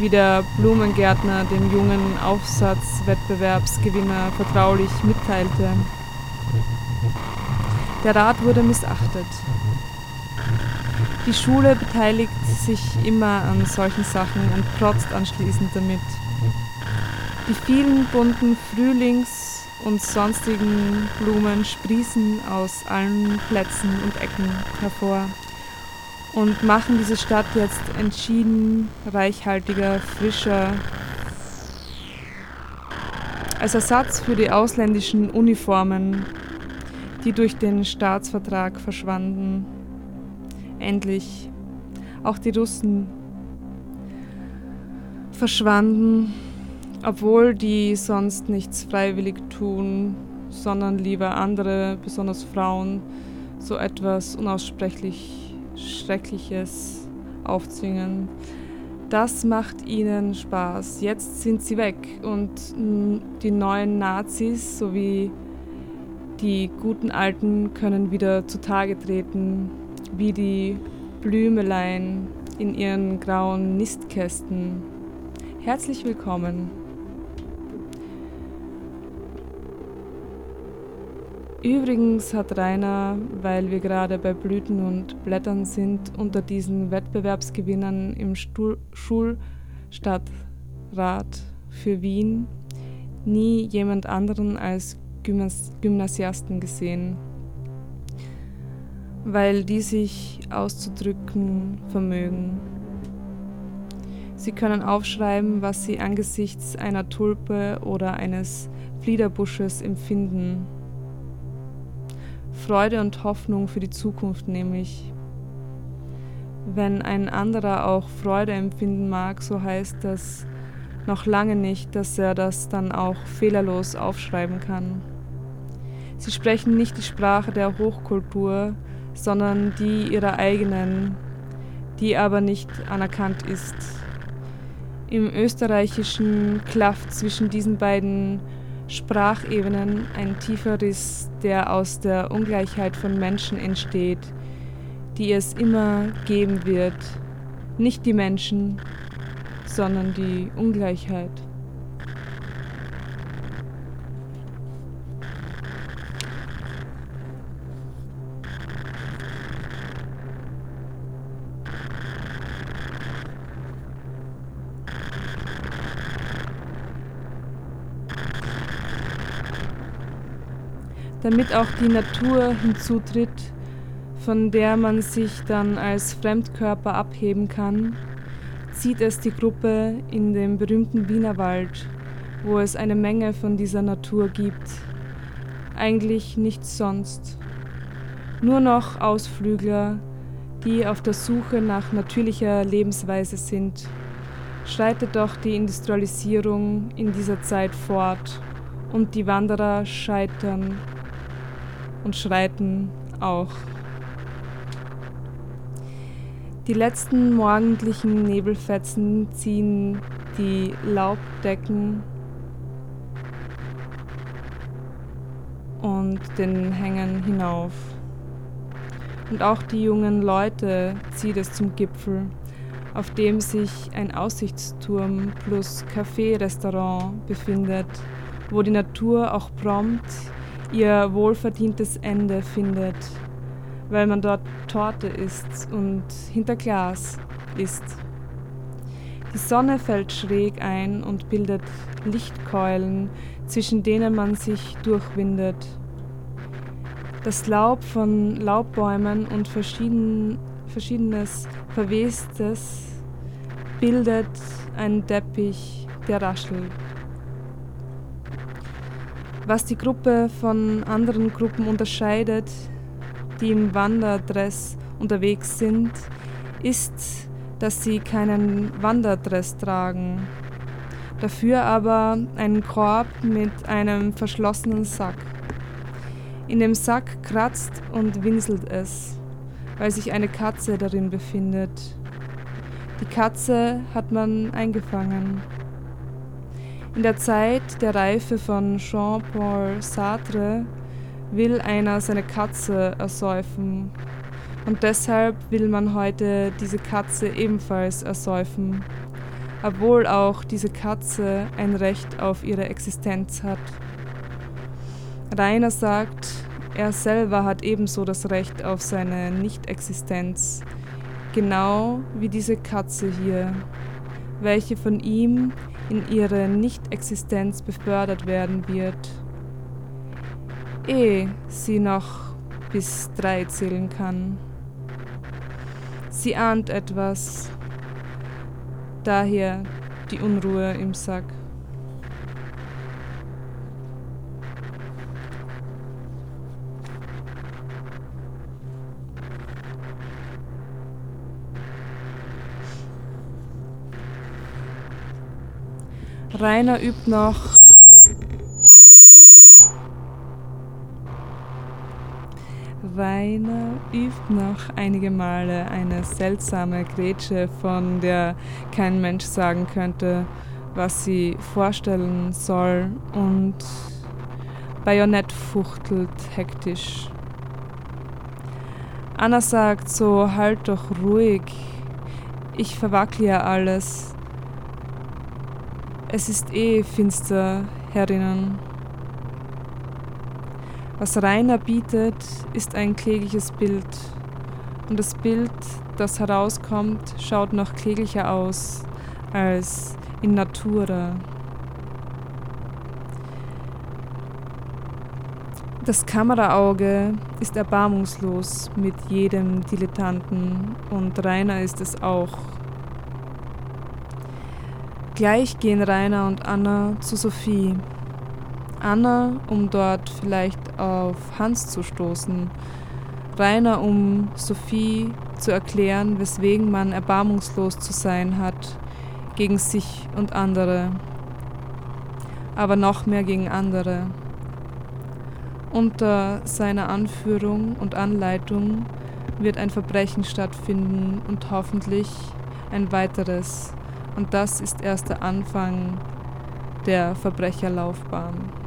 wie der Blumengärtner dem jungen Aufsatzwettbewerbsgewinner vertraulich mitteilte. Der Rat wurde missachtet. Die Schule beteiligt sich immer an solchen Sachen und protzt anschließend damit. Die vielen bunten Frühlings- und sonstigen Blumen sprießen aus allen Plätzen und Ecken hervor und machen diese Stadt jetzt entschieden reichhaltiger, frischer. Als Ersatz für die ausländischen Uniformen, die durch den Staatsvertrag verschwanden. Endlich. Auch die Russen verschwanden, obwohl die sonst nichts freiwillig tun, sondern lieber andere, besonders Frauen, so etwas unaussprechlich Schreckliches aufzwingen. Das macht ihnen Spaß. Jetzt sind sie weg und die neuen Nazis sowie die guten Alten können wieder zutage treten, wie die Blümelein in ihren grauen Nistkästen. Herzlich willkommen. Übrigens hat Rainer, weil wir gerade bei Blüten und Blättern sind, unter diesen Wettbewerbsgewinnern im Stuhl Schulstadtrat für Wien nie jemand anderen als Gymnas Gymnasiasten gesehen, weil die sich auszudrücken vermögen. Sie können aufschreiben, was sie angesichts einer Tulpe oder eines Fliederbusches empfinden Freude und Hoffnung für die Zukunft nämlich. Wenn ein anderer auch Freude empfinden mag, so heißt das noch lange nicht, dass er das dann auch fehlerlos aufschreiben kann. Sie sprechen nicht die Sprache der Hochkultur, sondern die ihrer eigenen, die aber nicht anerkannt ist. Im österreichischen klafft zwischen diesen beiden Sprachebenen ein tiefer Riss, der aus der Ungleichheit von Menschen entsteht, die es immer geben wird. Nicht die Menschen, sondern die Ungleichheit. Damit auch die Natur hinzutritt, von der man sich dann als Fremdkörper abheben kann, zieht es die Gruppe in den berühmten Wienerwald, wo es eine Menge von dieser Natur gibt. Eigentlich nichts sonst. Nur noch Ausflügler, die auf der Suche nach natürlicher Lebensweise sind. Schreitet doch die Industrialisierung in dieser Zeit fort und die Wanderer scheitern und schreiten auch. Die letzten morgendlichen Nebelfetzen ziehen die Laubdecken und den Hängen hinauf. Und auch die jungen Leute zieht es zum Gipfel, auf dem sich ein Aussichtsturm plus Café-Restaurant befindet, wo die Natur auch prompt ihr wohlverdientes Ende findet, weil man dort Torte isst und hinter Glas isst. Die Sonne fällt schräg ein und bildet Lichtkeulen, zwischen denen man sich durchwindet. Das Laub von Laubbäumen und verschieden, verschiedenes Verwestes bildet einen Teppich, der raschelt. Was die Gruppe von anderen Gruppen unterscheidet, die im Wanderdress unterwegs sind, ist, dass sie keinen Wanderdress tragen, dafür aber einen Korb mit einem verschlossenen Sack. In dem Sack kratzt und winselt es, weil sich eine Katze darin befindet. Die Katze hat man eingefangen. In der Zeit der Reife von Jean-Paul Sartre will einer seine Katze ersäufen. Und deshalb will man heute diese Katze ebenfalls ersäufen, obwohl auch diese Katze ein Recht auf ihre Existenz hat. Rainer sagt, er selber hat ebenso das Recht auf seine Nichtexistenz, genau wie diese Katze hier, welche von ihm in ihre Nichtexistenz befördert werden wird, ehe sie noch bis drei zählen kann. Sie ahnt etwas, daher die Unruhe im Sack. Rainer übt noch Rainer übt noch einige Male eine seltsame Grätsche, von der kein Mensch sagen könnte, was sie vorstellen soll, und Bajonett fuchtelt hektisch. Anna sagt so, halt doch ruhig, ich verwackle ja alles. Es ist eh finster herinnen. Was Rainer bietet, ist ein klägliches Bild. Und das Bild, das herauskommt, schaut noch kläglicher aus als in Natura. Das Kameraauge ist erbarmungslos mit jedem Dilettanten und Rainer ist es auch. Gleich gehen Rainer und Anna zu Sophie. Anna, um dort vielleicht auf Hans zu stoßen. Rainer, um Sophie zu erklären, weswegen man erbarmungslos zu sein hat gegen sich und andere, aber noch mehr gegen andere. Unter seiner Anführung und Anleitung wird ein Verbrechen stattfinden und hoffentlich ein weiteres. Und das ist erst der Anfang der Verbrecherlaufbahn.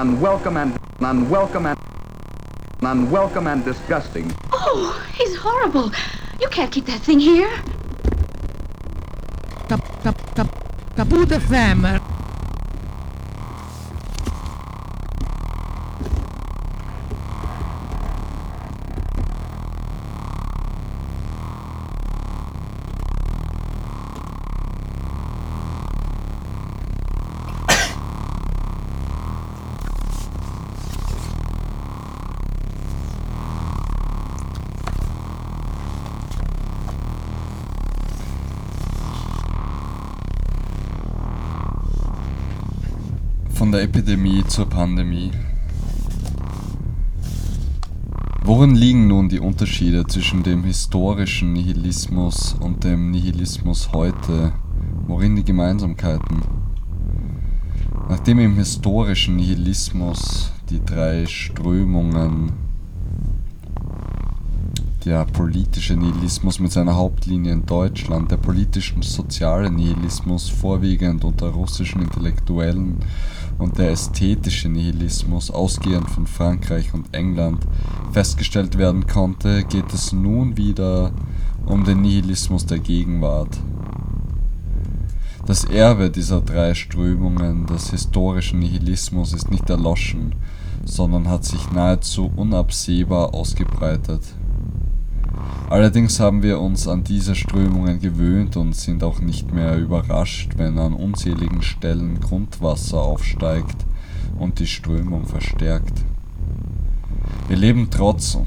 Unwelcome and unwelcome and unwelcome and disgusting. Oh, he's horrible. You can't keep that thing here. Kap, kap, kap, Kaput FM. Epidemie zur Pandemie. Worin liegen nun die Unterschiede zwischen dem historischen Nihilismus und dem Nihilismus heute? Worin die Gemeinsamkeiten? Nachdem im historischen Nihilismus die drei Strömungen der politische Nihilismus mit seiner Hauptlinie in Deutschland, der politisch und soziale Nihilismus vorwiegend unter russischen Intellektuellen und der ästhetische Nihilismus ausgehend von Frankreich und England festgestellt werden konnte, geht es nun wieder um den Nihilismus der Gegenwart. Das Erbe dieser drei Strömungen des historischen Nihilismus ist nicht erloschen, sondern hat sich nahezu unabsehbar ausgebreitet. Allerdings haben wir uns an diese Strömungen gewöhnt und sind auch nicht mehr überrascht, wenn an unzähligen Stellen Grundwasser aufsteigt und die Strömung verstärkt. Wir leben trotz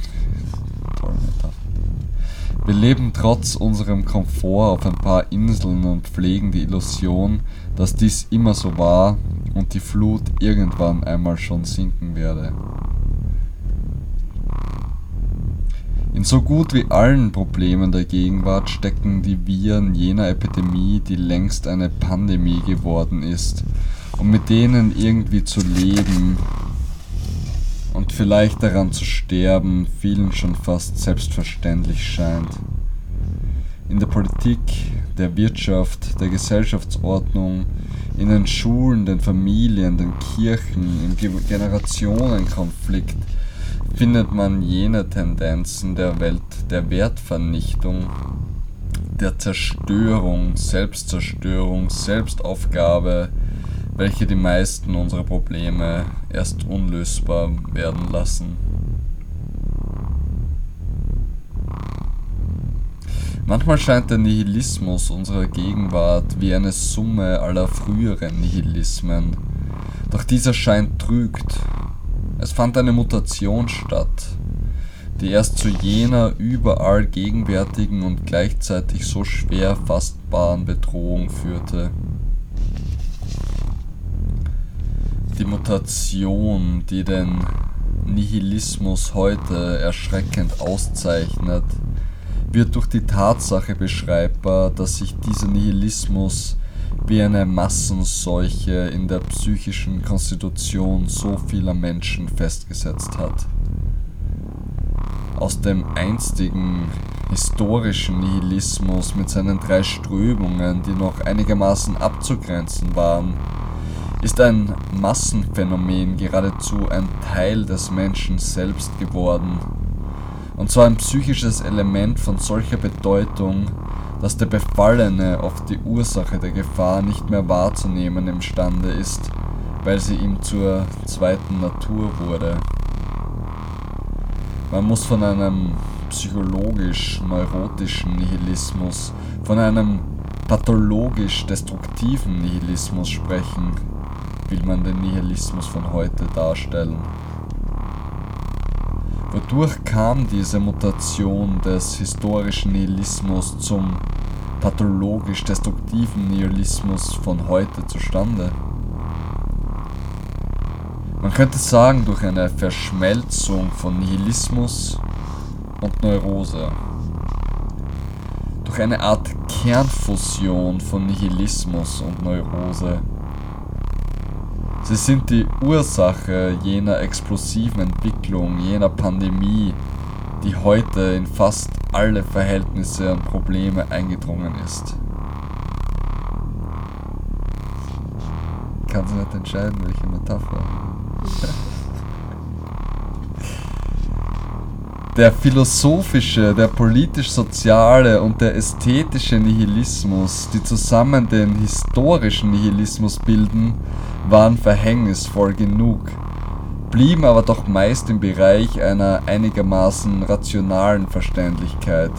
wir leben trotz unserem Komfort auf ein paar Inseln und pflegen die Illusion, dass dies immer so war und die Flut irgendwann einmal schon sinken werde. In so gut wie allen Problemen der Gegenwart stecken die Viren jener Epidemie, die längst eine Pandemie geworden ist, und mit denen irgendwie zu leben und vielleicht daran zu sterben, vielen schon fast selbstverständlich scheint. In der Politik, der Wirtschaft, der Gesellschaftsordnung, in den Schulen, den Familien, den Kirchen, im Generationenkonflikt, findet man jene Tendenzen der Welt der Wertvernichtung, der Zerstörung, Selbstzerstörung, Selbstaufgabe, welche die meisten unserer Probleme erst unlösbar werden lassen. Manchmal scheint der Nihilismus unserer Gegenwart wie eine Summe aller früheren Nihilismen, doch dieser Schein trügt es fand eine Mutation statt, die erst zu jener überall gegenwärtigen und gleichzeitig so schwer fassbaren Bedrohung führte. Die Mutation, die den Nihilismus heute erschreckend auszeichnet, wird durch die Tatsache beschreibbar, dass sich dieser Nihilismus wie eine Massenseuche in der psychischen Konstitution so vieler Menschen festgesetzt hat. Aus dem einstigen historischen Nihilismus mit seinen drei Strömungen, die noch einigermaßen abzugrenzen waren, ist ein Massenphänomen geradezu ein Teil des Menschen selbst geworden. Und zwar ein psychisches Element von solcher Bedeutung, dass der Befallene oft die Ursache der Gefahr nicht mehr wahrzunehmen imstande ist, weil sie ihm zur zweiten Natur wurde. Man muss von einem psychologisch-neurotischen Nihilismus, von einem pathologisch-destruktiven Nihilismus sprechen, will man den Nihilismus von heute darstellen. Wodurch kam diese Mutation des historischen Nihilismus zum pathologisch-destruktiven Nihilismus von heute zustande? Man könnte sagen, durch eine Verschmelzung von Nihilismus und Neurose. Durch eine Art Kernfusion von Nihilismus und Neurose. Sie sind die Ursache jener explosiven Entwicklung, jener Pandemie, die heute in fast alle Verhältnisse und Probleme eingedrungen ist. Kann sie nicht entscheiden, welche Metapher. Der philosophische, der politisch-soziale und der ästhetische Nihilismus, die zusammen den historischen Nihilismus bilden, waren verhängnisvoll genug, blieben aber doch meist im Bereich einer einigermaßen rationalen Verständlichkeit.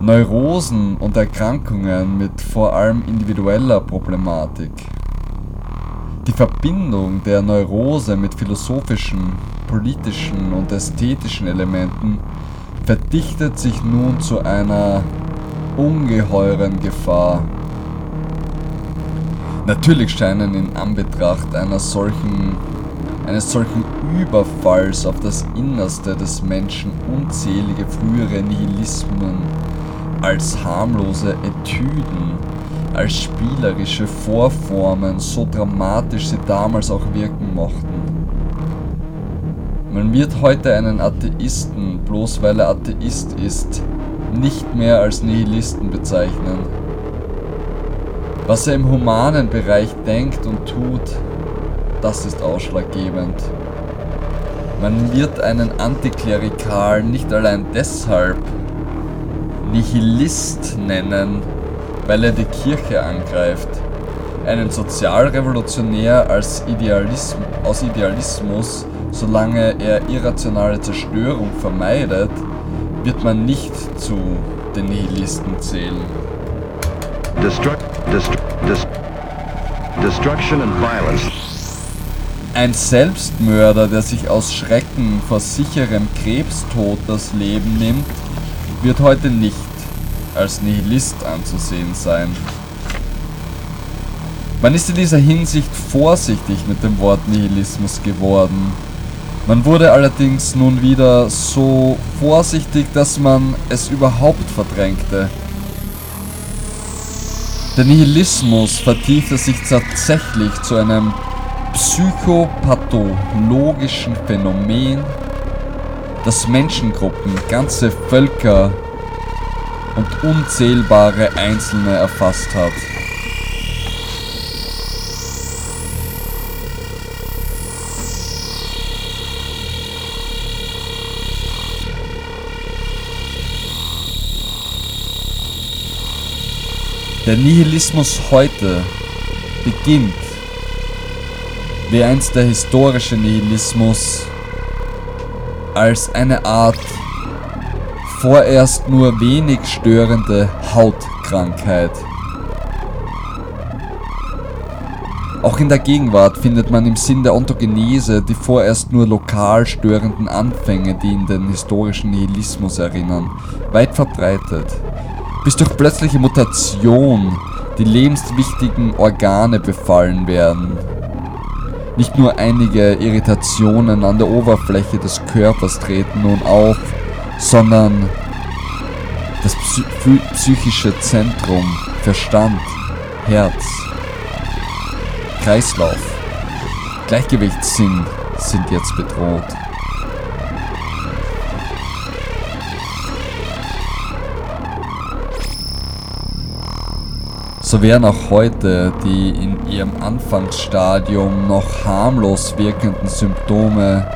Neurosen und Erkrankungen mit vor allem individueller Problematik. Die Verbindung der Neurose mit philosophischen, politischen und ästhetischen Elementen verdichtet sich nun zu einer ungeheuren Gefahr. Natürlich scheinen in Anbetracht einer solchen, eines solchen Überfalls auf das Innerste des Menschen unzählige frühere Nihilismen als harmlose Etüden, als spielerische Vorformen, so dramatisch sie damals auch wirken mochten. Man wird heute einen Atheisten, bloß weil er Atheist ist, nicht mehr als Nihilisten bezeichnen. Was er im humanen Bereich denkt und tut, das ist ausschlaggebend. Man wird einen Antiklerikal nicht allein deshalb Nihilist nennen, weil er die Kirche angreift, einen Sozialrevolutionär als Idealism aus Idealismus, solange er irrationale Zerstörung vermeidet, wird man nicht zu den Nihilisten zählen. Destru destru dest destruction and violence. Ein Selbstmörder, der sich aus Schrecken vor sicherem Krebstod das Leben nimmt, wird heute nicht als Nihilist anzusehen sein. Man ist in dieser Hinsicht vorsichtig mit dem Wort Nihilismus geworden. Man wurde allerdings nun wieder so vorsichtig, dass man es überhaupt verdrängte. Der Nihilismus vertiefte sich tatsächlich zu einem psychopathologischen Phänomen, das Menschengruppen, ganze Völker und unzählbare Einzelne erfasst hat. Der Nihilismus heute beginnt, wie einst der historische Nihilismus, als eine Art vorerst nur wenig störende Hautkrankheit. Auch in der Gegenwart findet man im Sinn der Ontogenese die vorerst nur lokal störenden Anfänge, die in den historischen Nihilismus erinnern, weit verbreitet, bis durch plötzliche Mutation die lebenswichtigen Organe befallen werden. Nicht nur einige Irritationen an der Oberfläche des Körpers treten nun auf, sondern das psy psychische Zentrum, Verstand, Herz, Kreislauf, Gleichgewichtssinn sind jetzt bedroht. So wären auch heute die in ihrem Anfangsstadium noch harmlos wirkenden Symptome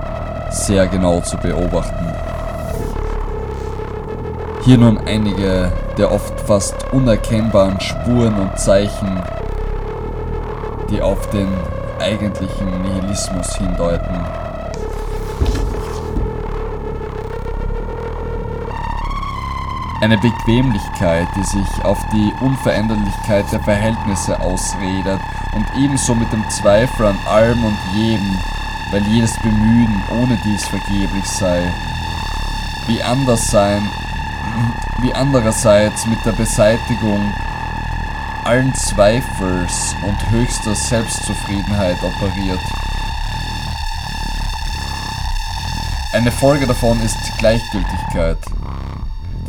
sehr genau zu beobachten. Hier nun einige der oft fast unerkennbaren Spuren und Zeichen, die auf den eigentlichen Nihilismus hindeuten. Eine Bequemlichkeit, die sich auf die Unveränderlichkeit der Verhältnisse ausredet und ebenso mit dem Zweifel an allem und jedem, weil jedes Bemühen ohne dies vergeblich sei. Wie anders sein, wie andererseits mit der Beseitigung allen Zweifels und höchster Selbstzufriedenheit operiert. Eine Folge davon ist Gleichgültigkeit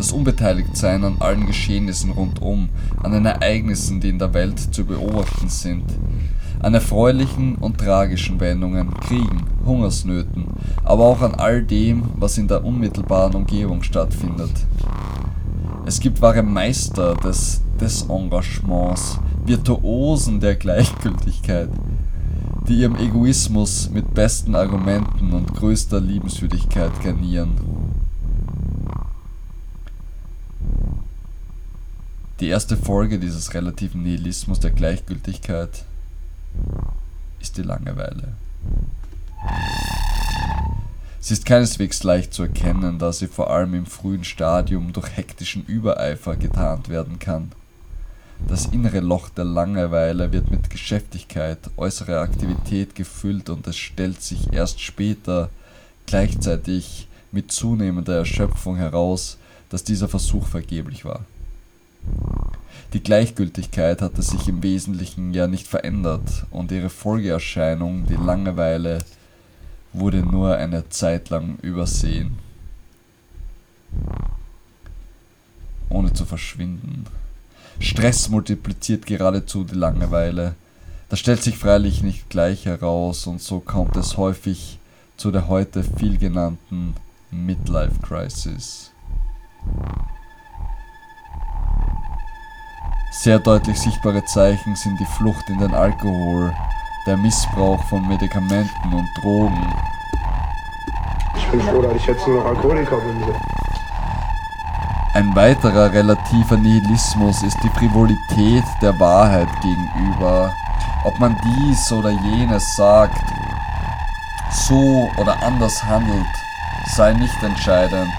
das Unbeteiligtsein an allen Geschehnissen rundum, an den Ereignissen, die in der Welt zu beobachten sind, an erfreulichen und tragischen Wendungen, Kriegen, Hungersnöten, aber auch an all dem, was in der unmittelbaren Umgebung stattfindet. Es gibt wahre Meister des Desengagements, Virtuosen der Gleichgültigkeit, die ihrem Egoismus mit besten Argumenten und größter Liebenswürdigkeit garnieren. Die erste Folge dieses relativen Nihilismus der Gleichgültigkeit ist die Langeweile. Sie ist keineswegs leicht zu erkennen, da sie vor allem im frühen Stadium durch hektischen Übereifer getarnt werden kann. Das innere Loch der Langeweile wird mit Geschäftigkeit, äußerer Aktivität gefüllt und es stellt sich erst später, gleichzeitig mit zunehmender Erschöpfung heraus, dass dieser Versuch vergeblich war. Die Gleichgültigkeit hatte sich im Wesentlichen ja nicht verändert und ihre Folgeerscheinung, die Langeweile, wurde nur eine Zeit lang übersehen, ohne zu verschwinden. Stress multipliziert geradezu die Langeweile. Das stellt sich freilich nicht gleich heraus und so kommt es häufig zu der heute viel genannten Midlife Crisis. Sehr deutlich sichtbare Zeichen sind die Flucht in den Alkohol, der Missbrauch von Medikamenten und Drogen. Ich bin froh, dass ich jetzt nur noch Alkoholiker bin. Ein weiterer relativer Nihilismus ist die Frivolität der Wahrheit gegenüber. Ob man dies oder jenes sagt, so oder anders handelt, sei nicht entscheidend.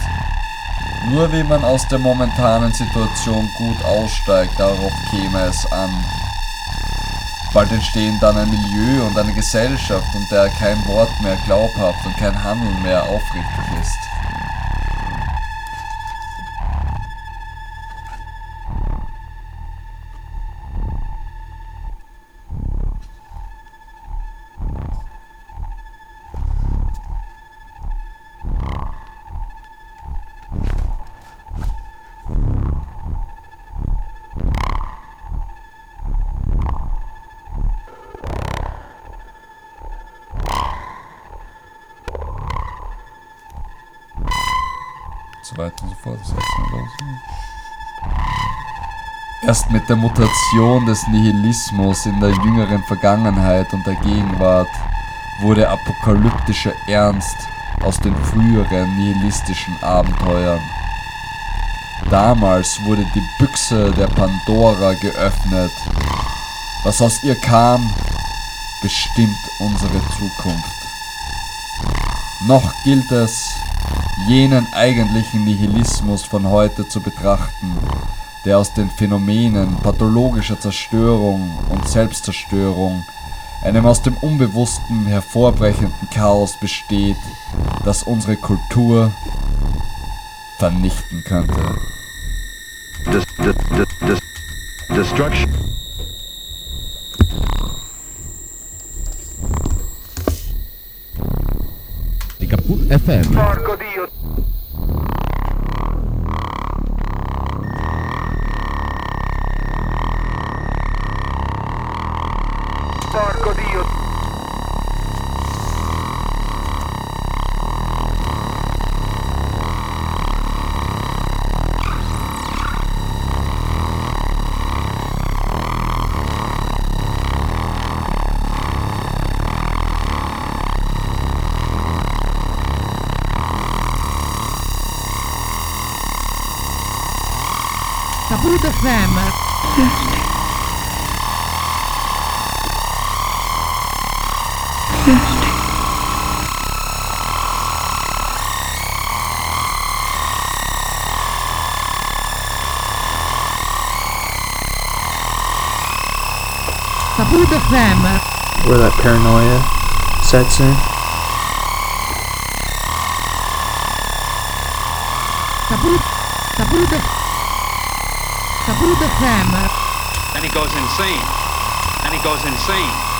Nur wie man aus der momentanen Situation gut aussteigt, darauf käme es an. Bald entstehen dann ein Milieu und eine Gesellschaft, in der kein Wort mehr glaubhaft und kein Handeln mehr aufrichtig ist. So weiter und so fort. Erst mit der Mutation des Nihilismus in der jüngeren Vergangenheit und der Gegenwart wurde apokalyptischer Ernst aus den früheren nihilistischen Abenteuern. Damals wurde die Büchse der Pandora geöffnet. Was aus ihr kam, bestimmt unsere Zukunft. Noch gilt es, jenen eigentlichen Nihilismus von heute zu betrachten, der aus den Phänomenen pathologischer Zerstörung und Selbstzerstörung, einem aus dem Unbewussten hervorbrechenden Chaos besteht, das unsere Kultur vernichten könnte. Destruction. Die Kaput FM. Porco Dio. Paranoia sets in. Then he goes insane. Then he goes insane.